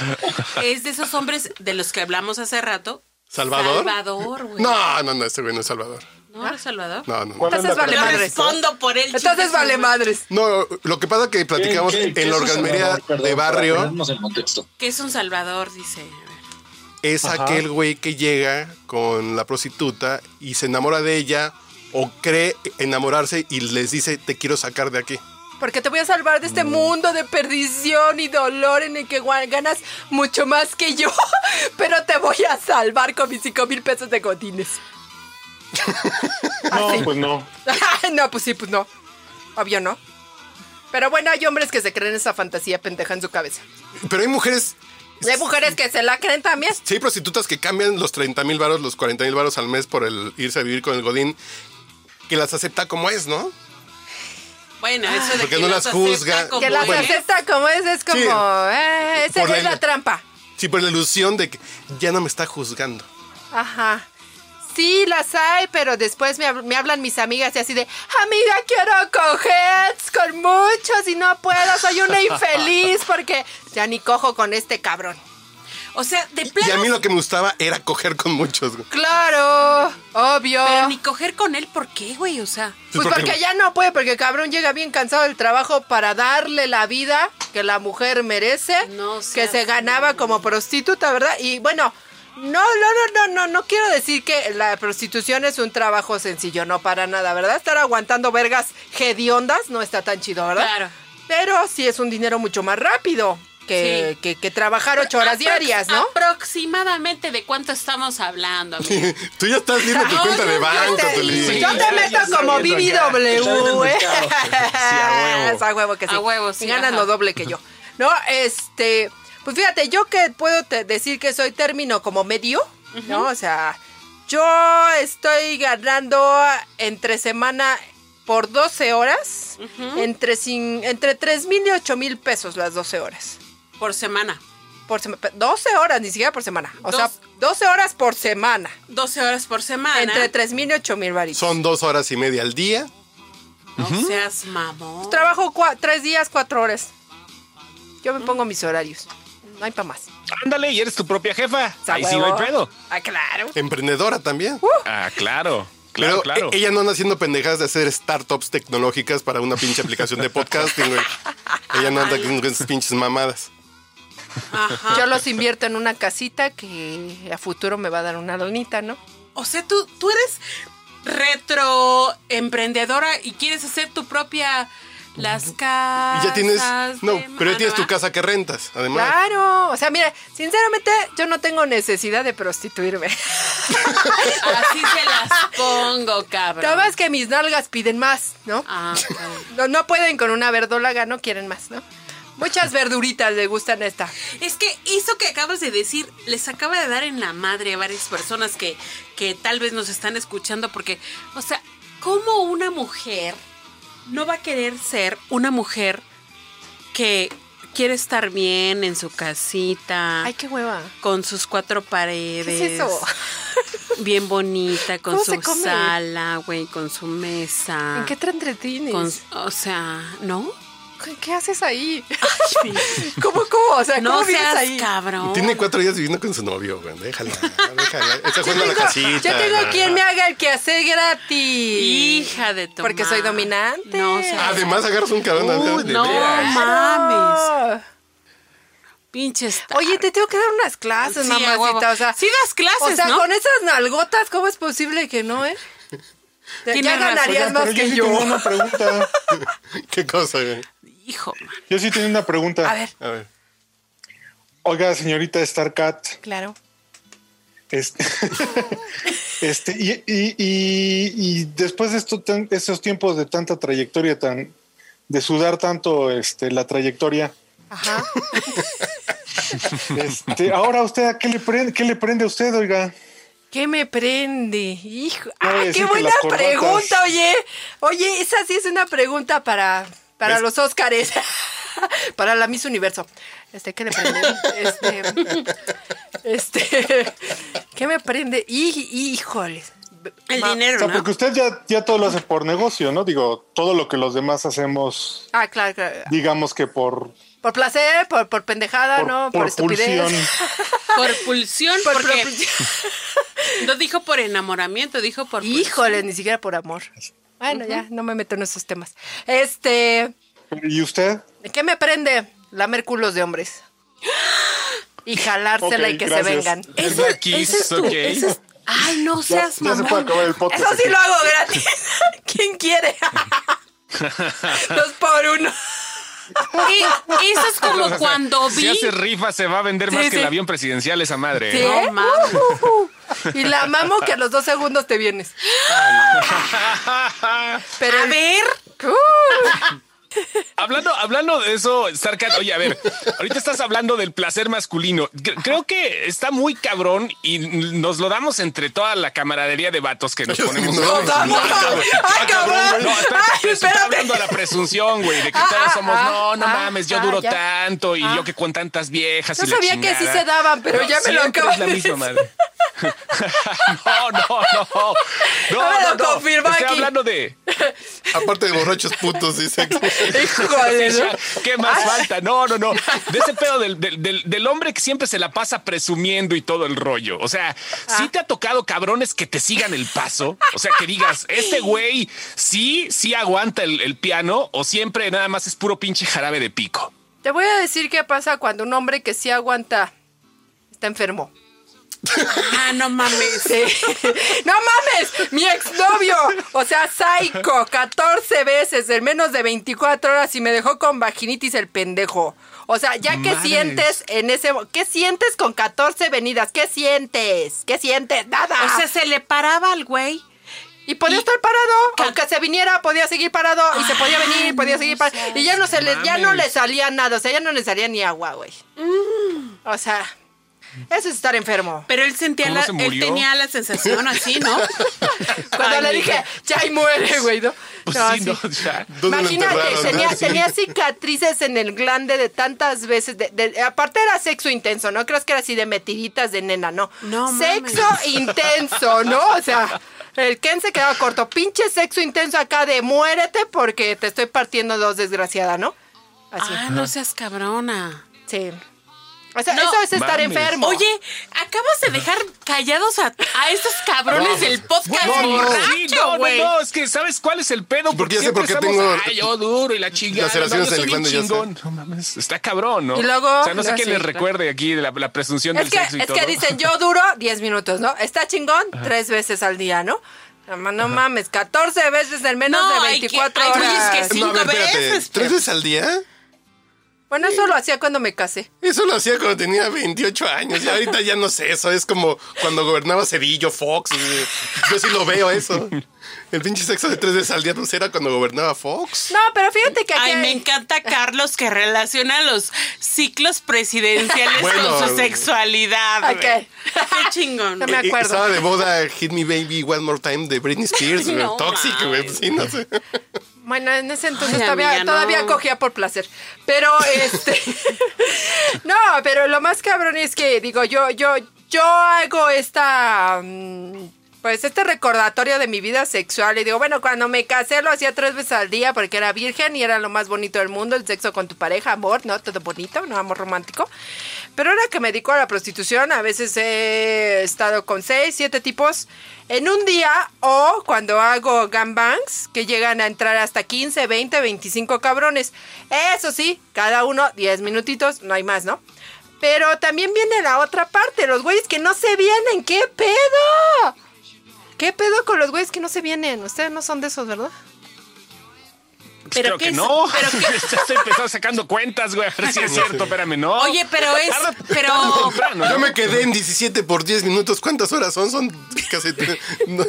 es de esos hombres de los que hablamos hace rato. ¿Salvador? Salvador, güey. No, no, no, ese güey no es Salvador. ¿No eres Salvador? No, no, no. ¿Cuál es Entonces vale Yo madres. respondo por él. Entonces vale madres. No, lo que pasa es que platicamos ¿Qué- qué- qué en la orgasmería de barrio. en contexto. Que es un Salvador, dice. Es Ajá. aquel güey que llega con la prostituta y se enamora de ella o cree enamorarse y les dice te quiero sacar de aquí. Porque te voy a salvar de este mundo de perdición y dolor en el que ganas mucho más que yo. <laughs> Pero te voy a salvar con mis cinco mil pesos de godines. <laughs> No, pues no. <laughs> no, pues sí, pues no. Obvio no. Pero bueno, hay hombres que se creen esa fantasía pendeja en su cabeza. Pero hay mujeres, Y hay mujeres que se la creen también. sí hay prostitutas que cambian los 30 mil varos, los 40 mil varos al mes por el irse a vivir con el godín, que las acepta como es, ¿no? Bueno, eso de Porque que no las juzga. como Que las Bueno. acepta como es, es como... Sí. eh, esa Por la- es la trampa. Sí, por la ilusión de que ya no me está juzgando. Ajá. Sí, las hay, pero después me, hab- me hablan mis amigas y así de, amiga, quiero coger con muchos y no puedo, soy una infeliz porque ya ni cojo con este cabrón. O sea, de Y a mí lo que me gustaba era coger con muchos. güey. Claro, obvio. Pero ni coger con él, ¿por qué, güey? O sea, Pues porque ya no puede, porque el cabrón llega bien cansado del trabajo para darle la vida que la mujer merece, No que se ganaba como prostituta, ¿verdad? Y bueno, no, no, no, no, no, no quiero decir que la prostitución es un trabajo sencillo, no para nada, ¿verdad? Estar aguantando vergas hediondas no está tan chido, ¿verdad? Claro. Pero sí es un dinero mucho más rápido que, Sí. que, que trabajar ocho horas aprox- diarias, ¿no? Aproximadamente de cuánto estamos hablando, <laughs> amigo? Tú ya estás viendo tu cuenta yo- de yo banco, te, Tuli. sí. yo te meto como. BBW, ¿eh? mercado. huevo. Es a huevo que sí. A huevo, sí, Y ganan lo doble que yo. No, este, pues fíjate, yo que puedo te- decir que soy término como medio, ¿no? O sea, yo estoy ganando entre semana por 12 horas, entre, cin- entre 3 mil y 8 mil pesos las 12 horas. Por semana. Por sema- 12 horas, ni siquiera por semana. O sea, Dos- 12 horas por semana. 12 horas por semana. Entre 3 mil y 8 mil varitos. Son dos horas y media al día. No seas mamón. Trabajo cua- tres días, cuatro horas. Yo me pongo mis horarios. No hay para más. Ándale, y eres tu propia jefa. Ahí sí no hay pedo. Ah, claro. Emprendedora también. Ah, claro. Claro, Pero claro. e- ella no anda haciendo pendejadas de hacer startups tecnológicas para una pinche aplicación de podcasting, güey. Ella no anda con esas pinches mamadas. Ajá. Yo los invierto en una casita que a futuro me va a dar una donita, ¿no? O sea, tú, tú eres retro emprendedora y quieres hacer tu propia las casas. Y ya tienes. No, de pero ya tienes tu casa que rentas, además. Claro. O sea, mira, sinceramente, yo no tengo necesidad de prostituirme. <laughs> Así se las pongo, cabrón. Nada más que mis nalgas piden más, ¿no? Ah. No, no pueden con una verdólaga, no quieren más, ¿no? Muchas verduritas le gustan esta. Es que eso que acabas de decir les acaba de dar en la madre a varias personas que, que tal vez nos están escuchando porque, o sea, ¿cómo una mujer no va a querer ser una mujer que quiere estar bien en su casita? Ay, qué hueva. con sus cuatro paredes. ¿Qué es eso? <laughs> Bien bonita, con ¿Cómo su sala, güey, con su mesa. ¿En qué te entretienes? Con- o sea, ¿no? ¿Qué, qué haces ahí? <laughs> ¿Cómo, cómo? O sea, No ¿cómo vives seas ahí? cabrón. Tiene cuatro días viviendo con su novio, güey. Déjala, déjala. <laughs> Está jugando a la Tengo- casita. yo tengo la- quien me haga el quehacer gratis. Hija de tu Porque soy dominante. No, o sea, Además, agarras un cabrón. Uy, de no veras. mames. Ah. Pinches. Oye, te tengo que dar unas clases, Sí, mamacita. O sea, Sí das clases, o sea, ¿no? con esas nalgotas, ¿cómo es posible que no, eh? Ya razón. ganarías Oiga, más que yo. una pregunta. <laughs> ¿Qué cosa, güey? Hijo, man. Yo sí tenía una pregunta. A ver, A ver. Oiga, señorita Starcat, claro. este, <laughs> este y, y- y- y después de esto, tan- estos tiempos de tanta trayectoria, tan de sudar tanto este, la trayectoria, Ajá. <laughs> Este, ahora usted, ¿a qué le prende, qué le prende a usted, oiga? ¿Qué me prende? Hijo, No voy a ¡ay, decir qué buena pregunta, oye! Oye, esa sí es una pregunta para, para ¿Ves? los Óscares. <laughs> para la Miss Universo. Este, ¿qué le prende? Este, <laughs> este, ¿qué me prende? Hij- Híjoles. El Ma- O dinero, sea, ¿no? porque usted ya, ya todo lo hace por negocio, ¿no? Digo, todo lo que los demás hacemos, Ah, claro, claro. digamos que por, Por placer, por, por pendejada, por, ¿no? Por, por estupidez. pulsión. <laughs> Por pulsión, Por porque no dijo por enamoramiento, dijo por Híjole, ni siquiera por amor. Bueno, ya, no me meto en esos temas. Este, ¿Y usted? ¿qué me prende? Lamer culos de hombres. Y jalársela Ok, y que gracias. se vengan. Es Eso- Kiss, es tu- ok. ese es- Ay, no Ya, seas ya se puede acabar el podcast. Eso sí aquí. lo hago gratis. <laughs> ¿Quién quiere? <laughs> Dos por uno. Y eso es como <laughs> cuando Si vi. hace rifa, se va a vender más Sí, que sí. el avión presidencial esa madre. ¿Sí? No mames. Y la mamo que a los dos segundos te vienes. <laughs> Pero A ver, <laughs> Uh, Hablando, hablando de eso, Starcat, oye, a ver, ahorita estás hablando del placer masculino. Cre- Creo que está muy cabrón y nos lo damos entre toda la camaradería de vatos que nos ponemos. No, ¡Nos damos! ¡Ay, cabrón! No, espérate, ¡Ay, pero está hablando de la presunción, güey, de que Ah, todos ah, somos, ah, no, no ah, mames, yo ah, duro tanto y Ah. yo que con tantas viejas No y la sabía que sí se daban, pero ya me lo la de decir. <laughs> no, no, no. No, no, no. Estoy hablando de Aparte de borrachos putos, dice. <laughs> Híjole, ¿no? ¿Qué más falta? No, no, no. De ese pedo del, del- del- del hombre que siempre se la pasa presumiendo y todo el rollo. O sea, sí te ha tocado cabrones que te sigan el paso. O sea, que digas, este güey sí, sí aguanta el, el piano o siempre nada más es puro pinche jarabe de pico. Te voy a decir qué pasa cuando un hombre que sí aguanta está enfermo. Ah, no mames. Sí. ¡No mames! ¡Mi exnovio! O sea, psycho, 14 veces en menos de 24 horas y me dejó con vaginitis el pendejo. O sea, ya que sientes en ese... ¿Qué sientes con 14 venidas? ¿Qué sientes? ¿Qué sientes? Nada. O sea, se le paraba al güey. y podía y- estar parado. Aunque se viniera, podía seguir parado. Y se podía venir, podía seguir parado. Y ya no, se le, ya no le salía nada. O sea, ya no le salía ni agua, güey. O sea, eso es estar enfermo. Pero él sentía ¿Cómo la, se él tenía la sensación así, ¿no? <laughs> Cuando Ay, le dije, ya ahí muere, güey, ¿no? Pues No, sí, sí. no, <laughs> ya. ¿Dónde lo Imagínate, tenía, tenía cicatrices en el glande de tantas veces. De, de- aparte era sexo intenso, no creas que era así de metiditas de nena, no. No Sexo mames. intenso, ¿no? O sea, el Ken se quedaba corto. Pinche sexo intenso acá de muérete porque te estoy partiendo dos, desgraciada, ¿no? Así. Ah, no seas cabrona. Sí. O sea, No. eso es estar Mames. enfermo. Oye, acabas de dejar callados a, a estos cabrones del podcast No, no, borracho, sí, no, no, güey. no, es que ¿sabes cuál es el pedo? Porque ya sé siempre por qué tengo Ay, yo duro y la chingada. laceraciones no, yo en el soy bien glande, ya sé. chingón. No mames, está cabrón, ¿no? Y luego- O sea, no sé sí, les recuerde aquí de la, la presunción Es del que, sexo y es todo. que dicen, yo duro 10 minutos, ¿no? Está chingón tres veces al día, ¿no? No, ma- no mames, 14 veces en menos No, de hay que- 24 hay güeyes horas. que sí. No, a ver, Cinco espérate. veces, ¿Tres veces al día? Bueno, eso lo hacía cuando me casé. Eso lo hacía cuando tenía 28 años. Y ahorita ya no sé eso. Es como cuando gobernaba Cedillo, Fox. eh, Yo sí lo veo eso. El pinche sexo de tres veces al día pues era cuando gobernaba Fox. No, pero fíjate que aquí Ay, hay- me encanta Carlos que relaciona los ciclos presidenciales Bueno. con su sexualidad. Ok. güey. Qué chingón. No me y acuerdo. Estaba de moda Hit Me Baby One More Time de Britney Spears. No Toxic, güey. mames. Sí, no sé. Bueno, en ese entonces Ay, todavía, amiga, no. todavía cogía por placer. Pero <laughs> este. <laughs> no, pero lo más cabrón es que, digo, yo, yo, yo hago esta. mm, Pues este recordatorio de mi vida sexual. Y digo, bueno, cuando me casé lo hacía tres veces al día porque era virgen y era lo más bonito del mundo, el sexo con tu pareja, amor, ¿no? Todo bonito, ¿no? Amor romántico. Pero ahora que me dedico a la prostitución, a veces he estado con seis, siete tipos en un día o cuando hago gangbangs que llegan a entrar hasta 15, 20, 25 cabrones. Eso sí, cada uno 10 minutitos, no hay más, ¿no? Pero también viene la otra parte, los güeyes que no se vienen, ¿qué pedo? ¿Qué pedo con los güeyes que no se vienen? Ustedes no son de esos, ¿verdad? Pero Creo qué que es- no. pero qué- <laughs> Ya estoy empezando sacando cuentas, güey. A ver si es cierto, espérame, no. Oye, pero es, pero. <laughs> Yo me quedé en 17 por 10 minutos. ¿Cuántas horas son? Son casi. <laughs> no,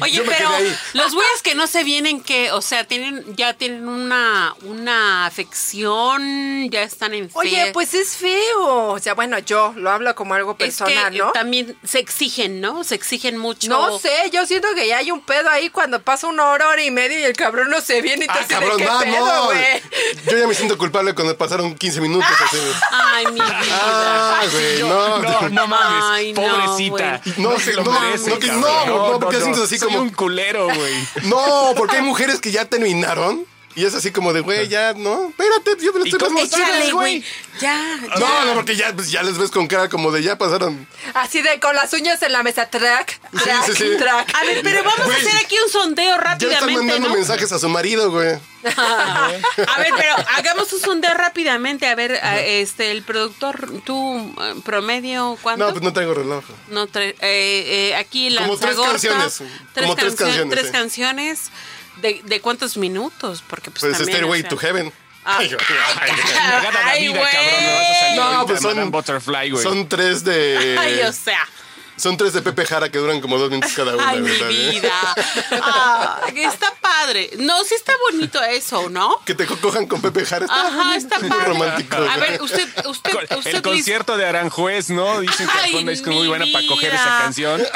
oye, pero los güeyes que no se vienen, que, o sea, tienen, ya tienen una, una afección, ya están en Oye, pues es feo. O sea, bueno, yo lo hablo como algo es que personal, ¿no? también se exigen, ¿no? Se exigen mucho. No sé, yo siento que ya hay un pedo ahí cuando pasa una hora, hora y media y el cabrón no se viene y te Ah, hace cabrón, qué no, pedo, no. güey. Yo ya me siento culpable cuando pasaron 15 minutos. así. Ay, mi vida. Ah, güey, no. No, no mames. Ay, no, pobrecita. güey. No, se lo no, merece, no, que- cabrón. no, no, porque sientes así Soy como- un culero, güey. No, porque hay mujeres que ya terminaron y es así como de, güey, ya, no, espérate, yo me lo ¿Y estoy Échale, güey? Ya, ya. No, no, porque ya, pues, ya les ves con cara como de ya pasaron. Así de con las uñas en la mesa, track, track, sí, sí. track. A ver, pero vamos Güey, a hacer aquí un sondeo Ya le están rápidamente, mandando ¿no? mensajes a su marido, güey. A ver, pero hagamos un sondeo rápidamente. A ver, a- este, el productor, tú, eh, promedio, ¿cuánto? No, pues no traigo reloj. No eh, eh, aquí la Como tres canciones, como tres canciones, Tres sí. canciones. ¿De, de cuántos minutos? Porque pues, Pues también, Stairway o sea- to Heaven. Ah. <laughs> Ay, vida, cabrón. No, pues son- Butterfly, güey. Son tres de. <laughs> Ay, o sea. Son tres de Pepe Jara que duran como dos minutos cada una. Ay, mi ¿verdad? vida. <laughs> Ah, que está padre. No, sí está bonito eso, ¿no? Que te co- cojan con Pepe Jara. Está Ajá, está muy padre. romántico. A ver, usted, usted, usted el Liz, concierto de Aranjuez, ¿no? Dicen que Ay, es muy mi buena para coger esa canción. <laughs>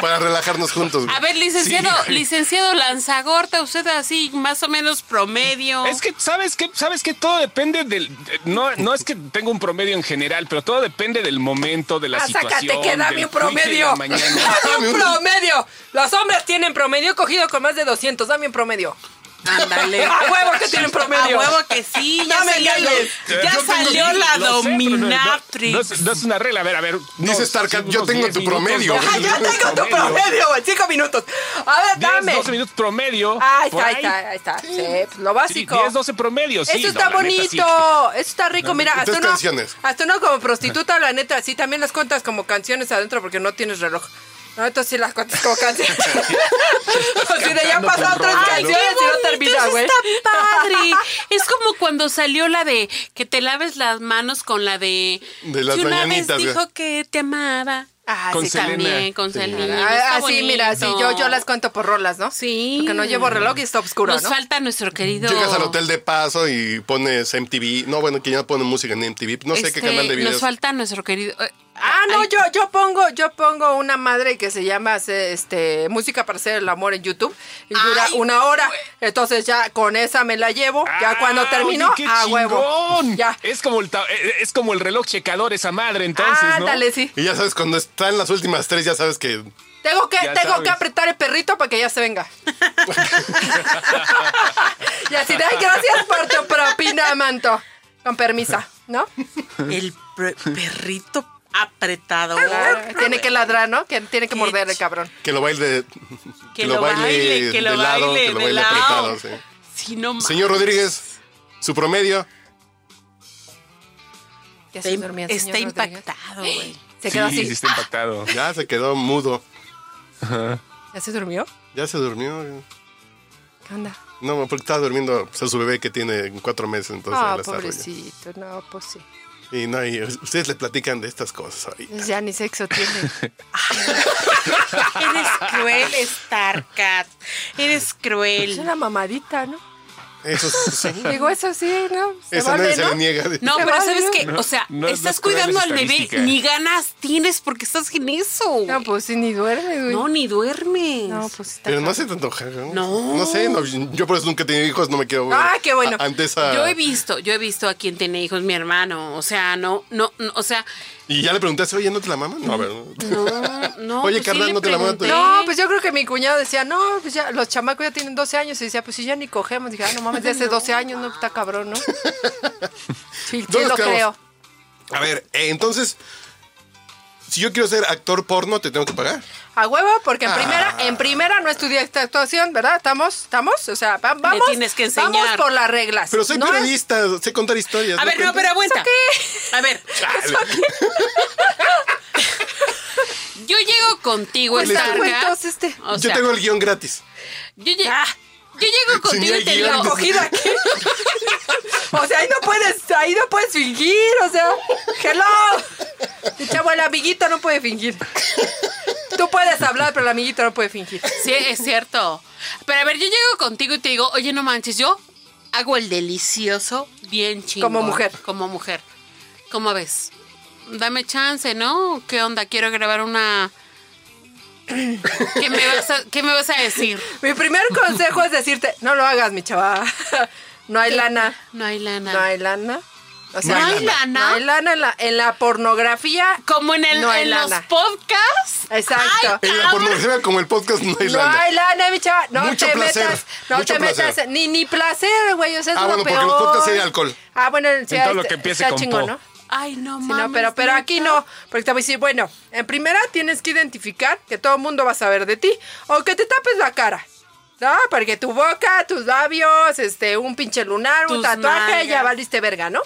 Para relajarnos juntos. güey. A ver, licenciado, Sí, licenciado Lanzagorta, usted así más o menos promedio. Es que, ¿sabes qué? ¿Sabes que Todo depende del... No, no es que tenga un promedio en general, pero todo depende del momento, de la Ah, situación. sácate que dame un promedio. <laughs> Dame un promedio. Los hombres tienen promedio cogido con más de 200. Dame un promedio. Ándale. A huevo que tienen promedio. A huevo que sí, ya Dame salió, engañes. ya Yo tengo- salió la no- dominatrix. No, es, no es una regla. A ver, a ver. Dice Starcat, yo tengo 10 tu promedio. Ajá, ya minutos tengo tu promedio, güey. Cinco minutos. A ver, 10, dame. 12 minutos promedio. Está, ahí está, ahí está. Sí, pues, lo Sí, básico. 10, 12 promedio, sí. Eso no, está la neta, sí. bonito, eso está rico. Mira, hasta uno, canciones. hasta uno como prostituta, la neta, sí, también las cuentas como canciones adentro porque no tienes reloj. No, entonces sí las cuentas como canciones. <laughs> Así de ya pasaron tres Ay, canciones y no termina, güey. está padre. Es como cuando salió la de que te laves las manos con la de. De las que una vez dijo que te amaba. Ah, Con sí, Selena. También con Selena. Ah, Así, mira, sí, yo, yo las cuento por rolas, ¿no? Sí. Porque no llevo reloj y está oscuro, Nos ¿no? falta nuestro querido. Llegas al hotel de paso y pones MTV. No, bueno, que ya pone música en MTV. No sé qué Este, canal de videos. Nos falta nuestro querido. Ah, no, yo, yo pongo, yo pongo una madre que se llama este música para hacer el amor en YouTube y dura Ay, una hora. Entonces ya con esa me la llevo. ya Ah, cuando termino, oye, qué a huevo. chingón. Ya. Es como, el ta- eh, es como el reloj checador esa madre, entonces, ¿no? Ándale, sí. Y ya sabes, cuando están las últimas tres, ya sabes que. Tengo que, Ya tengo sabes. que apretar el perrito para que ya se venga. <laughs> <laughs> y así de, "Ay, gracias por tu propina, manto. Con permisa, ¿no? El per- perrito apretado. Tiene que ladrar, ¿no? Que tiene que morder el cabrón. Que lo baile. Que lo baile, que lo de lado, baile que lo baile apretado. sí. No Señor Rodríguez, su promedio. Ya Está, se durmió el está señor impactado, güey. Se quedó sí, así. sí está impactado. Ya se quedó mudo. ¿Ya se durmió? Ya se durmió. ¿Qué onda? No, porque estaba durmiendo pues, a su bebé que tiene cuatro meses. Entonces Ah, pobrecito. No, pues sí. Y no, y ustedes le platican de estas cosas ahorita. Pues Ya ni sexo tiene. <laughs> Eres cruel, Starcat. Eres Es cruel. una mamadita, ¿no? Eso <laughs> sí. Digo, eso sí, ¿no? Se Eso vale, nadie se ¿no? le niega. No, Se pero vale, ¿sabes. No, o sea, no, no estás cuidando al bebé, ni ganas tienes porque estás en eso. No, pues sí, ni duerme, güey. No, ni duermes. No, pues está Pero no se te antoja, ¿no? No. No sé, no, yo por eso nunca he tenido hijos, no me quiero ver. Ah, qué bueno. a- Ante esa... Yo he visto, yo he visto a quien tiene hijos, mi hermano. O sea, no, no, no, o sea, Y ya le preguntaste, oye, ¿no te la maman? No, a ver. no. no, no. <laughs> Oye, pues sí carnal, le ¿no te la pregunté. No, pues yo creo que mi cuñado decía, no, pues ya, los chamacos ya tienen 12 años. Y decía, pues si ya ni cogemos. Dije, ah, no mames, de hace <laughs> 12 años, no, está cabrón, ¿no? Sí, <laughs> sí ¿Dónde lo quedamos? creo. A ver, eh, entonces, si yo quiero ser actor porno, ¿te tengo que pagar? A huevo, porque en Ah. primera, en primera no estudié esta actuación, ¿verdad? ¿Estamos? ¿Estamos? O sea, va- vamos. tienes que enseñar. Vamos por las reglas. Pero soy No es- periodista, sé contar historias. A ver, no, pero aguanta. A ver, yo llego contigo, Starcat. cuentos, este. O yo sea, tengo el guion gratis. yo Ah, Yo llego contigo y te digo, Cogido aquí. <laughs> O sea, ahí no puedes, ahí no puedes fingir, o sea, hello. Mi chavo, el amiguito no puede fingir. Tú puedes hablar, pero el amiguito no puede fingir. Sí, es cierto. Pero a ver, yo llego contigo y te digo, oye, no manches, yo hago el delicioso bien chingón. Como mujer. Como mujer. ¿Cómo ves? Dame chance, ¿no? ¿Qué onda? Quiero grabar una... ¿Qué me vas a, qué me vas a decir? <laughs> Mi primer consejo es decirte, no lo hagas, mi chava. <laughs> No hay lana. No hay lana. No hay lana. O ¿No hay lana? No hay lana en la, en la pornografía. Como en, el, No en los podcasts. Exacto. En la pornografía como el podcast no hay No lana. hay lana, mi chava. No Mucho te placer, metas. No mucho te metas. Ni, ni placer, güey. O sea, es Ah, lo bueno, porque peor. los podcasts hay alcohol. Ah, bueno, sí, En todo lo está- que empiece con chingón, po. ¿no? Ay, no Sí, mames. no, pero, pero aquí no, porque te voy a decir, bueno, en primera tienes que identificar que todo el mundo va a saber de ti, o que te tapes la cara, ¿no? Porque tu boca, tus labios, este, un pinche lunar, un tatuaje, ya valiste verga, ¿no?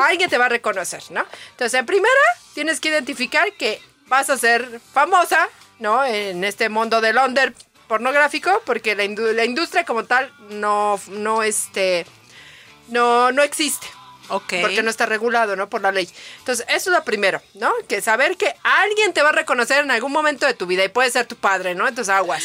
Alguien te va a reconocer, ¿no? Entonces, en primera tienes que identificar que vas a ser famosa, ¿no? En este mundo del under pornográfico, porque la, indu- la industria como tal no, no, este, no, no existe. Ok. Porque no está regulado, ¿no? Por la ley. Entonces, eso es lo primero, ¿no? Que saber que alguien te va a reconocer en algún momento de tu vida y puede ser tu padre, ¿no? Entonces, aguas,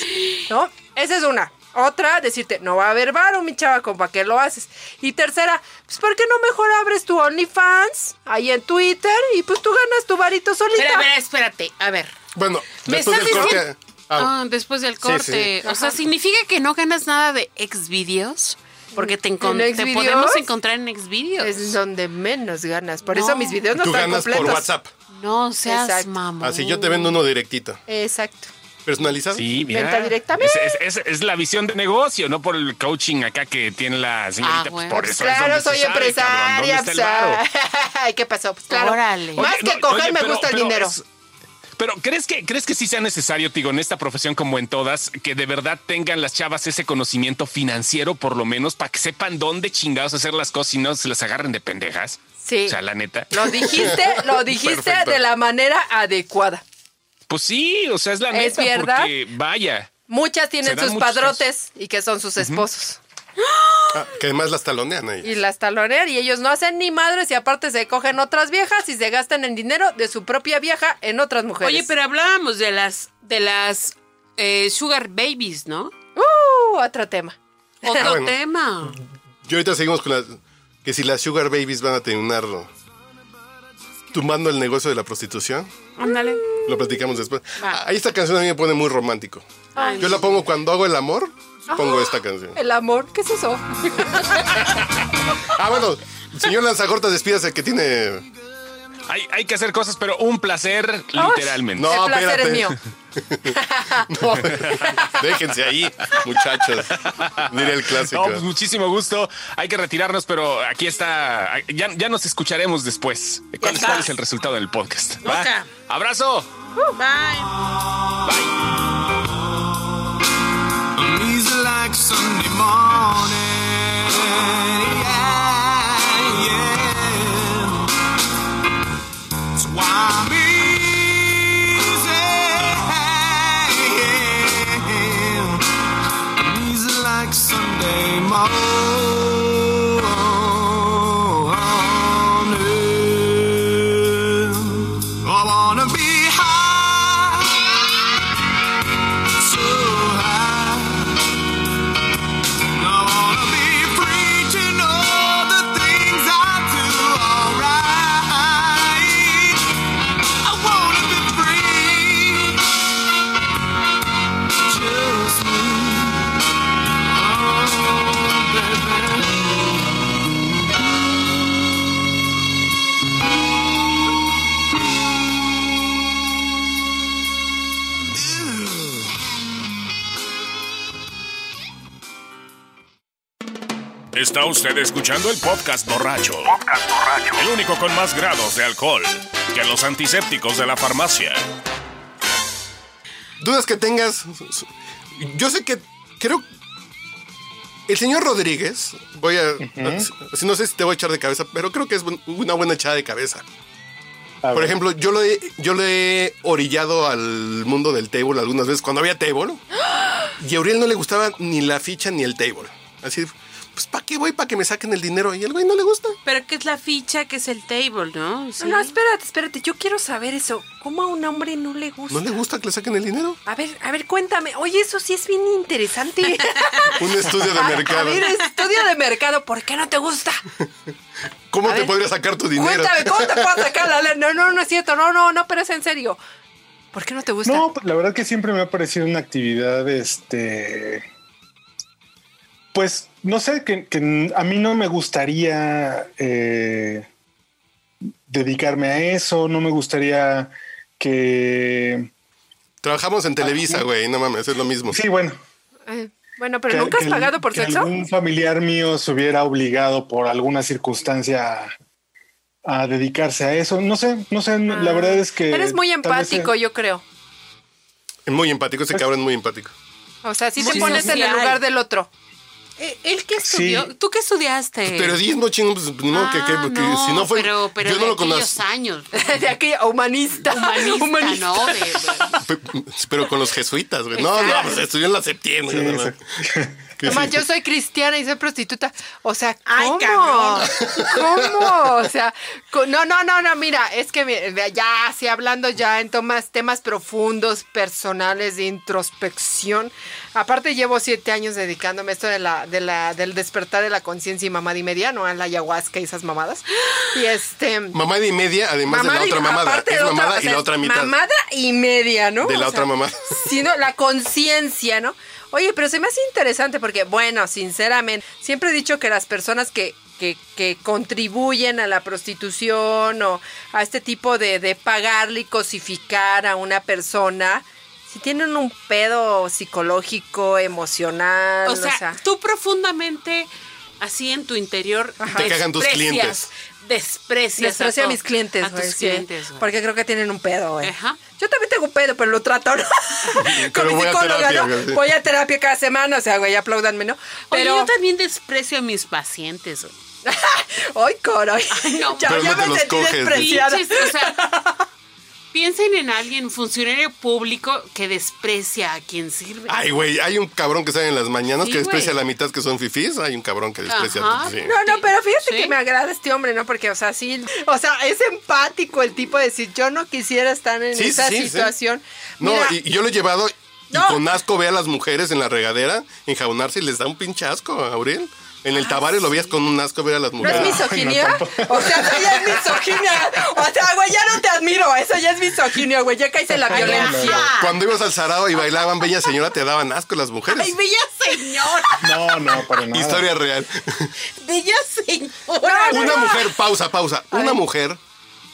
¿no? Esa es una. Otra, decirte, no va a haber varo, mi chava, ¿con para qué lo haces? Y tercera, pues, ¿por qué no mejor abres tu OnlyFans ahí en Twitter y pues tú ganas tu varito solita? Pero, a ver, espérate. A ver. Bueno, ¿Me después del estás corte. diciendo- Ah, Ah, después del Sí, corte. sí. O sea, ¿significa que no ganas nada de Xvideos? Porque te, encon- ¿En te podemos encontrar en Xvideos. Es donde menos ganas. Por No. eso mis videos no tú están ganas completos. por WhatsApp. No seas Exacto. mamón. Así yo te vendo uno directito. Exacto. ¿Personalizado? Sí, mira. Venta directamente. Es, es- es- es la visión de negocio, no por el coaching acá que tiene la señorita. Ah, pues bueno. por eso es Claro, se soy sabe, cabrón, empresaria. ¿Dónde está el varo? ay, <laughs> ¿Qué pasó? Pues claro. Órale. Más Oye, que no, coger, oye, me pero- gusta el dinero. es- Pero ¿crees que, ¿crees que sí sea necesario, digo, en esta profesión como en todas, que de verdad tengan las chavas ese conocimiento financiero, por lo menos, para que sepan dónde chingados hacer las cosas y no se las agarren de pendejas? Sí. O sea, la neta. Lo dijiste, <laughs> lo dijiste Perfecto. de la manera adecuada. Pues sí, o sea, es la ¿Es neta, verdad? porque vaya. Muchas tienen sus padrotes y que son sus esposos. Ah, que además las talonean ahí. Y las talonean y ellos no hacen ni madres y aparte se cogen otras viejas y se gastan el dinero de su propia vieja en otras mujeres. Oye, pero hablábamos de las de las eh, sugar babies, ¿no? Uh, otro tema. <laughs> Otro Ah, bueno. tema. Y ahorita seguimos con las. Que si las Sugar Babies van a terminar tumbando el negocio de la prostitución. Ándale. Lo platicamos después. Ahí esta canción a mí me pone muy romántico. Yo la pongo cuando hago el amor, pongo esta canción. El amor, ¿qué es eso? Ah, bueno, señor Lanzagorta, despídase que tiene. Hay, hay que hacer cosas, pero un placer, literalmente. No, el placer espérate. es mío. <laughs> No, déjense ahí, muchachos. Diré el clásico. No, pues muchísimo gusto. Hay que retirarnos, pero aquí está. Ya, ya nos escucharemos después. ¿Cuál, es el resultado del podcast? ¿va? Abrazo. Bye. Easy like Sunday morning. Yeah, yeah. So I'm easy. Easy like Sunday morning. Está usted escuchando el podcast borracho. El único con más grados de alcohol que los antisépticos de la farmacia. Dudas que tengas. Yo sé que creo. El señor Rodríguez, voy a. así No sé si te voy a echar de cabeza, pero creo que es una buena echada de cabeza. A Por ver. ejemplo, yo lo, he, yo lo he orillado al mundo del table algunas veces cuando había table. Y a Uriel no le gustaba ni la ficha ni el table. Así, pues ¿para qué voy? ¿Para que me saquen el dinero? Y al güey no le gusta. Pero ¿qué es la ficha? ¿Qué es el table, no? Sí. No, espérate, espérate. Yo quiero saber eso. ¿Cómo a un hombre no le gusta? ¿No le gusta que le saquen el dinero? A ver, a ver, cuéntame. Oye, eso sí es bien interesante. <laughs> Un estudio de A- mercado. A ver, estudio de mercado. ¿Por qué no te gusta? <laughs> ¿Cómo a te ver, podría sacar tu dinero? Cuéntame, ¿cómo te puedo sacar la lana? No, no, no es cierto. No, no, no, pero es en serio. ¿Por qué no te gusta? No, la verdad que siempre me ha parecido una actividad, este, pues, no sé, que, que a mí no me gustaría eh, dedicarme a eso, no me gustaría que, Trabajamos en Televisa, güey. No mames, es lo mismo. sí, bueno, Eh, bueno, pero que- ¿nunca has que- pagado por que sexo? algún familiar mío se hubiera obligado por alguna circunstancia a, a dedicarse a eso. No sé, no sé, la verdad es que... Ah. Eres muy empático, yo creo. Es muy empático, ese cabrón es muy empático. O sea, si te pones en el lugar del otro. ¿Él qué Sí. estudió? ¿Tú qué estudiaste? Periodismo, chingo, pues no, que, que- Ah, que si no fue. Pero, pero yo no de lo aquellos conozco. años. <laughs> De aquella humanista. Humanista, ¿no? De- de- Pero con los jesuitas, güey. No, no, pues estudió en la septiembre. Sí, no, <laughs> no. Que Además, sí. yo soy cristiana y soy prostituta. O sea, Ay, ¿cómo? cabrón. ¿Cómo? <laughs> O sea, no, no, no, no, mira, es que ya, así hablando ya en tomas, temas profundos, personales, de introspección. Aparte, llevo siete años dedicándome a esto de la, de la, del despertar de la conciencia y mamada y media, no a la ayahuasca y esas mamadas. Y este. Mamada y media, además de la otra mamada. Es otra, mamada o y sea, la otra mitad. Mamada y media, ¿no? De la O otra mamada. Sino la conciencia, ¿no? Oye, pero se me hace interesante porque, bueno, sinceramente, siempre he dicho que las personas que, que, que contribuyen a la prostitución o a este tipo de, de pagarle y cosificar a una persona, si tienen un pedo psicológico, emocional, o sea, tú profundamente, así en tu interior, Te cagan tus clientes. Desprecias. Desprecio a, mis clientes, A güey, tus sí, clientes, porque creo que tienen un pedo, güey. Ajá. Yo también tengo un pedo, pero lo trato, ¿no? <laughs> Con Pero mi voy a psicóloga, terapia, ¿no? Voy a terapia cada semana, o sea, güey, apláudanme, ¿no? Oye, Pero, yo también desprecio a mis pacientes. güey. <laughs> ¡ay, caray! no, ya pero ya no te me los sentí coges. despreciada. Pinches, o sea, <laughs> piensen en alguien, funcionario público, que desprecia a quien sirve. Ay, güey, hay un cabrón que sale en las mañanas Sí, que desprecia a la mitad que son fifís. Hay un cabrón que desprecia. Ajá. sí. No, no, pero fíjate Sí. que me agrada este hombre, ¿no? Porque, o sea, sí, o sea, es empático el tipo de decir, yo no quisiera estar en Sí, esa sí, sí. situación. No, Mira, y, y yo lo he llevado y No. con asco ve a las mujeres en la regadera enjaunarse y les da un pinche asco a Aurel. En el Tabares lo veías con un asco ver a las ¿No mujeres. es misoginia? o sea, eso ya es misoginia. O sea, güey, ya no te admiro. Eso ya es misoginia, güey. Ya caes en la violencia. Cuando ibas al Sarao y bailaban Bella Señora, te daban asco las mujeres. ¡Ay, bella señora! No, no, para nada. Historia real. ¡Bella señora! Una mujer, pausa, pausa. Una mujer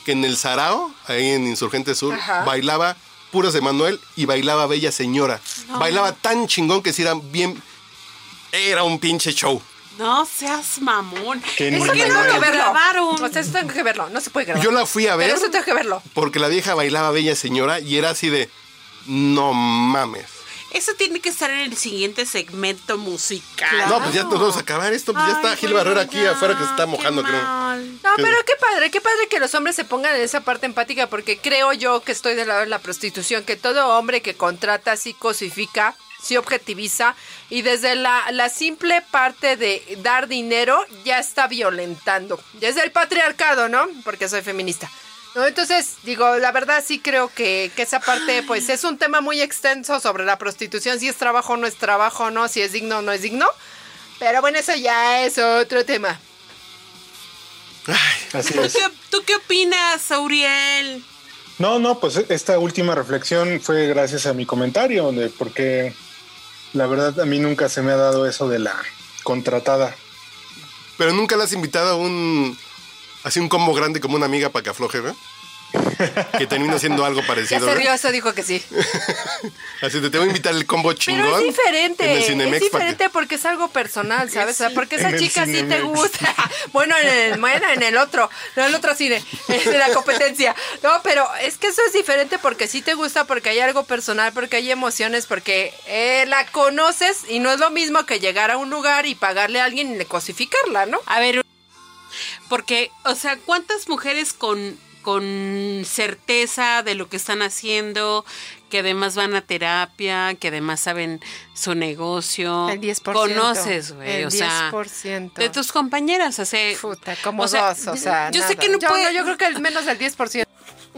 que en el Sarao, ahí en Insurgente Sur, Ajá. bailaba puras de Manuel y bailaba Bella Señora. Bailaba tan chingón que si era bien. Era un pinche show. No seas mamón. Qué Es muy que no mamón. lo grabaron. O sea, eso tengo que verlo. No se puede grabar. Yo la fui a ver Pero eso tengo que verlo. porque la vieja bailaba Bella Señora y era así de. No mames. Eso tiene que estar en el siguiente segmento musical. No, pues ya nos vamos a acabar esto. Pues ya está Gil Barrera aquí ya, afuera que se está mojando, creo. No, ¿Qué? pero qué padre, qué padre que los hombres se pongan en esa parte empática, porque creo yo que estoy del lado de la prostitución, que todo hombre que contrata sí cosifica, sí objetiviza, y desde la, la simple parte de dar dinero ya está violentando. Ya es el patriarcado, ¿no? Porque soy feminista. ¿No? Entonces, digo, la verdad sí creo que, que esa parte, pues, es un tema muy extenso sobre la prostitución, si es trabajo o no es trabajo, ¿no? Si es digno o no es digno. Pero bueno, eso ya es otro tema. Así ¿Tú es. qué, tú qué opinas, Auriel? No, no, pues esta última reflexión fue gracias a mi comentario, de porque la verdad a mí nunca se me ha dado eso de la contratada. Pero nunca le has invitado a un. Así un combo grande como una amiga para que afloje, ¿no? Que termina siendo algo <laughs> Ya parecido. se ¿no? rió, eso dijo que sí. <laughs> Así te, te voy a invitar el combo chingón. Pero es diferente, en el es para diferente porque es algo personal, ¿sabes? O sea, porque esa chica sí te gusta. <laughs> bueno, en el, bueno, en el otro, no en el otro cine, en la competencia. No, pero es que eso es diferente porque sí te gusta, porque hay algo personal, porque hay emociones, porque eh, la conoces y no es lo mismo que llegar a un lugar y pagarle a alguien y cosificarla, ¿no? A ver, porque, o sea, ¿cuántas mujeres con, con certeza de lo que están haciendo, que además van a terapia, que además saben su negocio. El 10%. Conoces, güey, El o sea, 10%. de tus compañeras, hace Puta, como o sea, dos, o sea. yo sé nada. que no yo, puede- yo creo que el menos del 10%.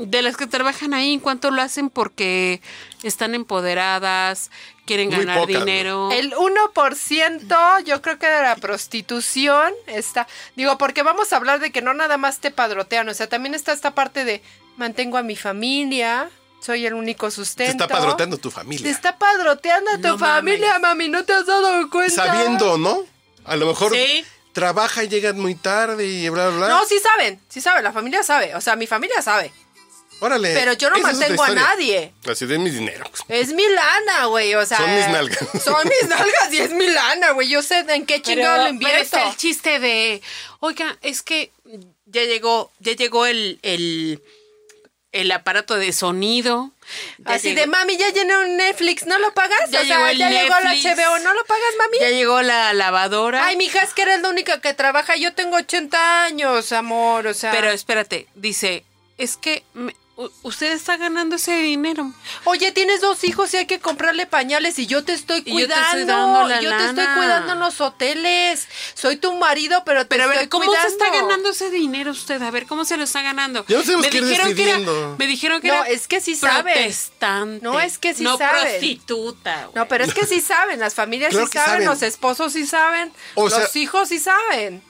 De las que trabajan ahí, ¿en cuánto lo hacen? Porque están empoderadas, quieren Muy ganar pocas, ¿no? dinero. El 1% yo creo que de la prostitución está, digo, porque vamos a hablar de que no nada más te padrotean, o sea, también está esta parte de mantengo a mi familia, soy el único Te sustento. está padroteando tu Te familia. está padroteando a tu No familia, mami, ¿no te has dado cuenta? Sabiendo, ¿no? A lo mejor Sí. trabaja y llegan muy tarde y bla, bla, bla. No, sí saben, sí saben, la familia sabe, o sea, mi familia sabe. Órale. Pero yo no mantengo a nadie. Así de mi dinero. Es mi lana, güey, o sea. Son mis nalgas. Son mis nalgas y es mi lana, güey. Yo sé en qué chingado lo pero invierto. está el chiste de, oiga, es que ya llegó, ya llegó el, el, el aparato de sonido. ya Así llegó- de mami, ya llené un Netflix, ¿no lo pagas? Ya o sea, llegó el ya llegó el Netflix. HBO, ¿no lo pagas, mami? Ya llegó la lavadora. Ay, mija, es que eres la única que trabaja. Yo tengo 80 años, amor, o sea. Pero espérate, dice, es que me- usted está ganando ese dinero. Oye, tienes dos hijos y hay que comprarle pañales y yo te estoy Y yo te cuidando. estoy dando la yo te estoy cuidando en los hoteles. Soy tu marido, pero te Pero a estoy ver, ¿cómo cuidando. se está ganando ese dinero usted? A ver, ¿cómo se lo está ganando? Ya me que dijeron que era, me dijeron que No, era es que sí saben. protestante. No, es que sí no saben. prostituta. No, pero es que sí <laughs> saben, las familias Claro sí saben, saben. los esposos sí saben, O los sea- hijos sí saben.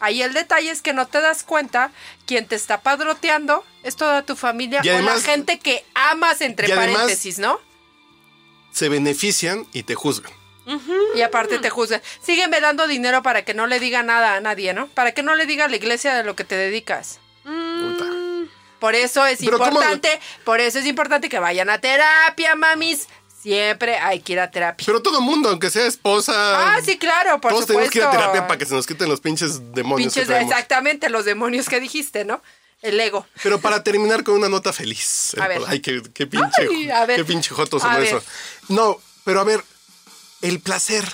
Ahí el detalle es que no te das cuenta, quien te está padroteando es toda tu familia Y o además- la gente que amas, entre paréntesis, ¿no? Se benefician y te juzgan. Y aparte te juzgan. Sígueme dando dinero para que no le diga nada a nadie, ¿no? Para que no le diga a la iglesia de lo que te dedicas. Puta. Por eso es Pero ¿cómo? importante, por eso es importante que vayan a terapia, mamis. Siempre hay que ir a terapia. Pero todo mundo, aunque sea esposa. Ah, sí, claro, por todos supuesto. tenemos que ir a terapia para que se nos quiten los pinches demonios. Pinches, exactamente, los demonios que dijiste, ¿no? El ego. Pero para terminar con una nota feliz. A ver. Ay, qué, qué pinche, Ay, a ver. qué pinche joto ver. eso. No, pero a ver, el placer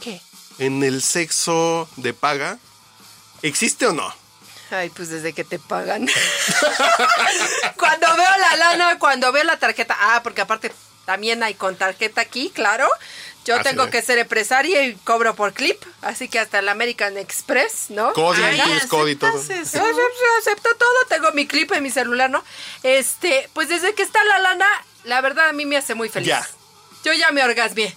¿Qué? en el sexo de paga, ¿existe o no? Ay, pues desde que te pagan. <laughs> cuando veo la lana, cuando veo la tarjeta. Ah, porque aparte también hay con tarjeta aquí, claro. Yo tengo que ser empresaria y cobro por clip. Así que hasta el American Express, ¿no? Cody, Cody y todo. acepto todo, tengo mi clip en mi celular, ¿no? Este, pues desde que está la lana, la verdad a mí me hace muy feliz. Ya. Yo ya me orgasmié.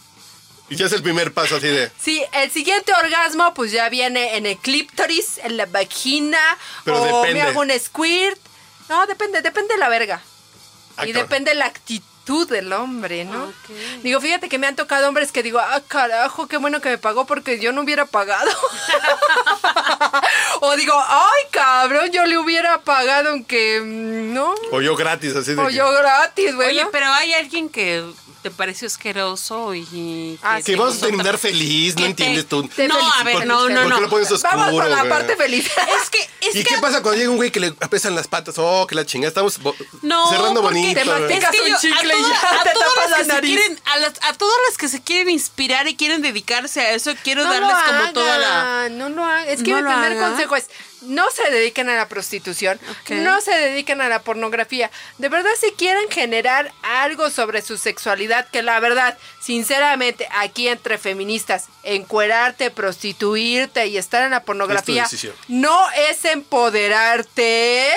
Y ya es el primer paso así de. Sí, el siguiente orgasmo pues ya viene en el clítoris, en la vagina, Pero o depende. me hago un squirt. No, depende, depende de la verga. Ah, y cabrón. depende de la actitud del hombre, ¿no? Digo, fíjate que me han tocado hombres que digo, ah, carajo, qué bueno que me pagó porque yo no hubiera pagado. <laughs> o digo, ay, cabrón, yo le hubiera pagado aunque, mm, ¿no? O yo gratis, así de. O que- yo gratis, güey. Oye, pero hay alguien que te pareció asqueroso y... Ah, que vamos a terminar feliz, no entiendes tú. te No, a ver, ¿Por- no, no, por qué no. lo pones oscuro, Vamos con la parte feliz. <laughs> Es que, es ¿Y que qué pasa cuando llega un güey que le apesan las patas? Oh, que la chingada. Estamos bo- No, cerrando bonito. te masticas Es que un yo- chicle a y todas- ya a te tapas las la que se nariz. quieren- a, las- a todas las que se quieren inspirar y quieren dedicarse a eso, quiero No darles como hagan, toda la... No lo hagan. Es que No mi primer hagan. consejo es, no se dediquen a la prostitución, no se dediquen a la pornografía. De verdad, si quieren generar algo sobre su sexualidad, que la verdad, sinceramente, aquí entre feministas, encuerarte, prostituirte y estar en la pornografía, Es no es empoderarte,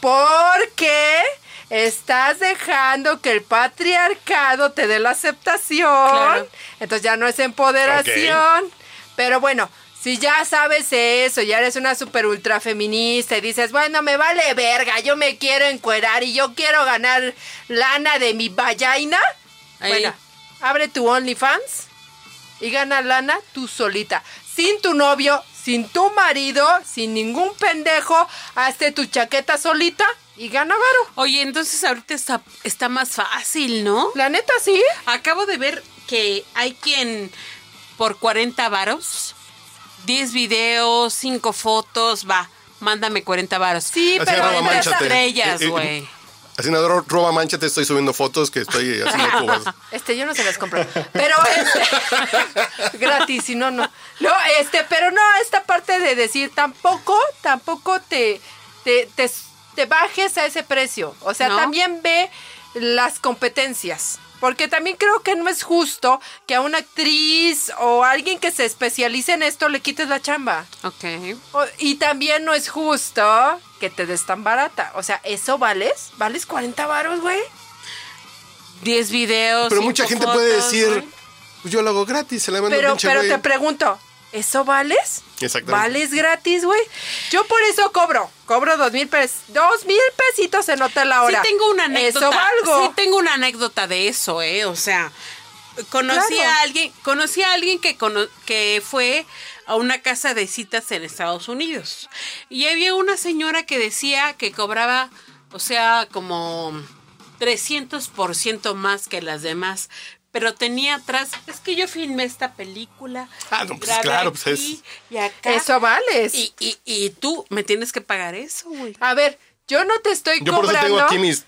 porque... Estás dejando que el patriarcado te dé la aceptación. Claro. Entonces ya no es empoderación. Pero bueno, si ya sabes eso, ya eres una super ultra feminista y dices, bueno, me vale verga, yo me quiero encuerar y yo quiero ganar lana de mi. Ahí. Bueno, abre tu OnlyFans y gana lana tú solita. Sin tu novio, sin tu marido, sin ningún pendejo, hazte tu chaqueta solita y gana varo. Oye, entonces ahorita está, está más fácil, ¿no? La neta sí. Acabo de ver que hay quien por 40 varos, 10 videos, 5 fotos, va, mándame 40 varos. Sí, Así pero entre estrellas, güey. Así ro- roba mancha, te estoy subiendo fotos que estoy haciendo <laughs> cubas. Este, yo no se las compro. Pero <laughs> este, <laughs> gratis, si no, no. No, este, pero no, esta parte de decir tampoco, tampoco te, te, te, te bajes a ese precio. O sea, ¿No? también ve las competencias. Porque también creo que no es justo que a una actriz o a alguien que se especialice en esto le quites la chamba. Ok. O- y también no es justo que te des tan barata. O sea, ¿eso vales? ¿Vales 40 varos, güey? 10 videos. Pero mucha gente puede decir, pues yo lo hago gratis, se la mando Pero, pinche pero te pregunto, ¿eso vales? Exactamente. ¿Vales gratis, güey? Yo por eso cobro. Cobro dos mil pesos. Dos mil pesitos en hotel la hora. Sí tengo una anécdota. Eso valgo. Sí tengo una anécdota de eso, ¿eh? O sea, conocí Claro. a alguien, conocí a alguien que cono- que fue a una casa de citas en Estados Unidos. Y había una señora que decía que cobraba, o sea, como 300% más que las demás. Pero tenía atrás, es que yo filmé esta película. Ah, no, pues grabé claro, pues es- aquí y acá. Eso vales. Y, y, y tú me tienes que pagar eso, güey. A ver, yo no te estoy Yo por eso cobrando. tengo aquí mis,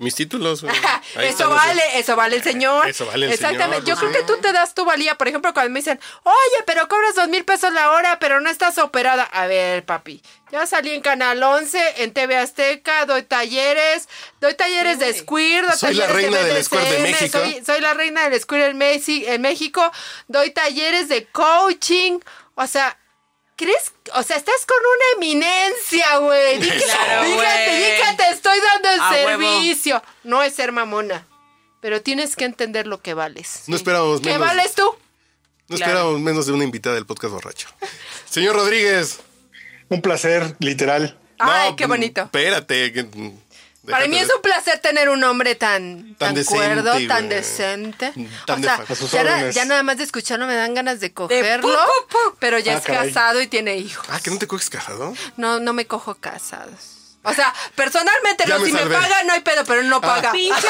mis títulos. <laughs> eso vale, eso vale el señor. Eso vale el Exactamente. señor, Yo pues, creo que tú te das tu valía. Por ejemplo, cuando me dicen, oye, pero cobras dos mil pesos la hora, pero no estás operada. A ver, papi. Ya salí en Canal 11, en TV Azteca, doy talleres, doy talleres de squir, doy Soy la talleres reina de del squir de México. Soy, soy la reina del squir en, en México, doy talleres de coaching. O sea, ¿crees? O sea, estás con una eminencia, güey. Que- Claro, di que te- di güey. que te estoy dando el A huevo. servicio. No es ser mamona. Pero tienes que entender lo que vales. No esperábamos ¿Qué menos. vales tú? No Claro. esperábamos menos de una invitada del podcast borracho. Señor Rodríguez. Un placer, literal. Ay, No, qué bonito. Espérate. que- Para mí es un placer tener un hombre tan, tan, decente, cuerdo, tan decente. Tan o sea, ya, na- órdenes. ya nada más de escucharlo me dan ganas de cogerlo, pu, pu, pu. pero ya Ah, es caray. casado y tiene hijos. Ah, que no te coges casado. No, no me cojo casados. O sea, personalmente no, me si me paga no hay pedo, pero él no paga. Pinche,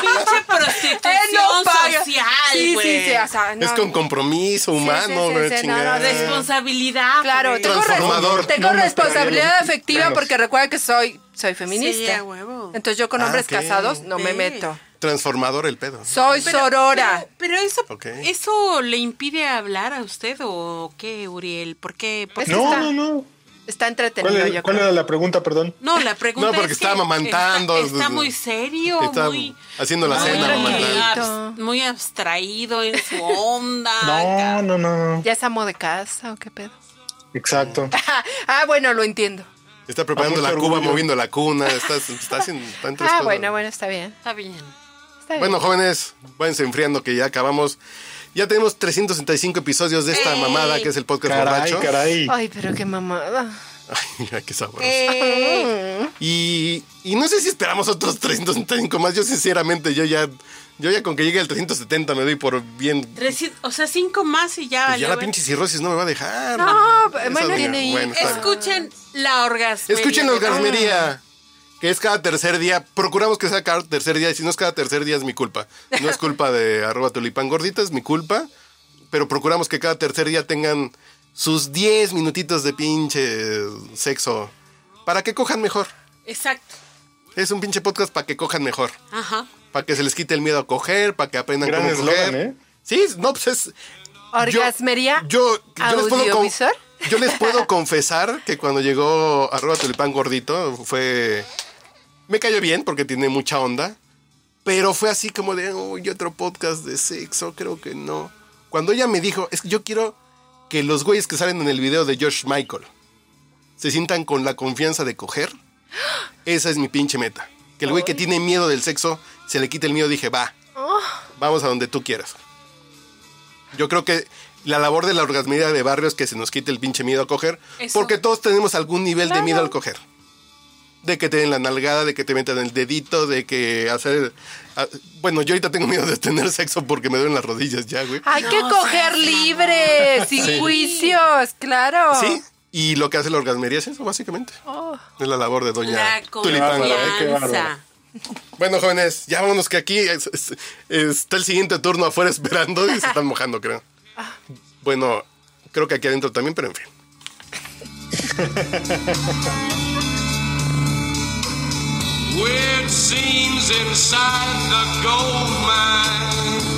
pinche prostitución Él <laughs> no paga. social, Sí, güey. sí, sí, o sea, no, es con compromiso humano, sí, güey, sí, sí, no, no. Responsabilidad. Claro, güey. tengo, Transformador. tengo responsabilidad afectiva Menos. porque recuerda que soy, soy Sí, feminista. huevo. Entonces yo con Ah, hombres casados no me meto. Transformador el pedo. Soy sorora. Pero, pero eso, eso le impide hablar a usted o qué, Uriel? ¿Por qué? ¿Por Es qué que No, está- no, no. Está ¿Cuál, entretenido, era- yo cuál creo. era la pregunta, perdón? No, la pregunta No, porque es que estaba amamantando. Está, está muy serio, Está muy... haciendo la muy, cena, amamantando. abs- muy abstraído en su onda. <laughs> No, no, no, no. ¿Ya es amo de casa o qué pedo? Exacto. <laughs> ah, bueno, lo entiendo. Está preparando Ah, la mucho cuba, orgullo. moviendo la cuna. Está, está haciendo está en tres Ah, cosas. bueno, bueno, está bien. Está bien. Está bien. Bueno, jóvenes, váyanse enfriando que ya acabamos. Ya tenemos 365 episodios de esta ¡Ey! mamada que es el podcast Caray, borracho. caray. Ay, pero qué mamada. Ay, ay, qué sabroso. Eh, Y, y no sé si esperamos otros 365 más. Yo sinceramente, yo ya, yo ya con que llegue el 370 me doy por bien. 300 o sea, cinco más y ya. Pues ya la pinche cirrosis no me va a dejar. No, bueno, tiene bueno, Escuchen la orgasmería. Escuchen la orgasmería. Que es cada tercer día. Procuramos que sea cada tercer día. Y si no es cada tercer día, es mi culpa. No es culpa de <laughs> arroba tulipán gordita, es mi culpa. Pero procuramos que cada tercer día tengan sus 10 minutitos de pinche sexo. Para que cojan mejor. Exacto. Es un pinche podcast para que cojan mejor. Ajá. Para que se les quite el miedo a coger, para que aprendan Gran cómo coger. eslogan, ¿eh? Sí, no, pues es. Orgasmería. Yo, yo, les puedo con- yo les puedo <laughs> confesar que cuando llegó arroba tulipán gordito fue. Me cayó bien porque tiene mucha onda. Pero fue así como de, uy, otro podcast de sexo, creo que no. Cuando ella me dijo, es que yo quiero que los güeyes que salen en el video de George Michael se sientan con la confianza de coger. Esa es mi pinche meta. Que el güey que tiene miedo del sexo se le quite el miedo. Dije, va, vamos a donde tú quieras. Yo creo que la labor de la orgasmería de barrio es que se nos quite el pinche miedo a coger. Eso. Porque todos tenemos algún nivel de miedo al coger. De que te den la nalgada, de que te metan el dedito, de que hacer... ah, Bueno, yo ahorita tengo miedo de tener sexo porque me duelen las rodillas ya, güey. Hay que No, coger seas libre, sin Sí. juicios, claro. Sí, y lo que hace la orgasmería es eso, básicamente. Oh. Es la labor de doña La Tulipán. Bueno, jóvenes, ya vámonos que aquí es- es- está el siguiente turno afuera esperando y se están <laughs> mojando, creo. Bueno, creo que aquí adentro también, pero en fin. <laughs> Weird scenes inside the gold mine.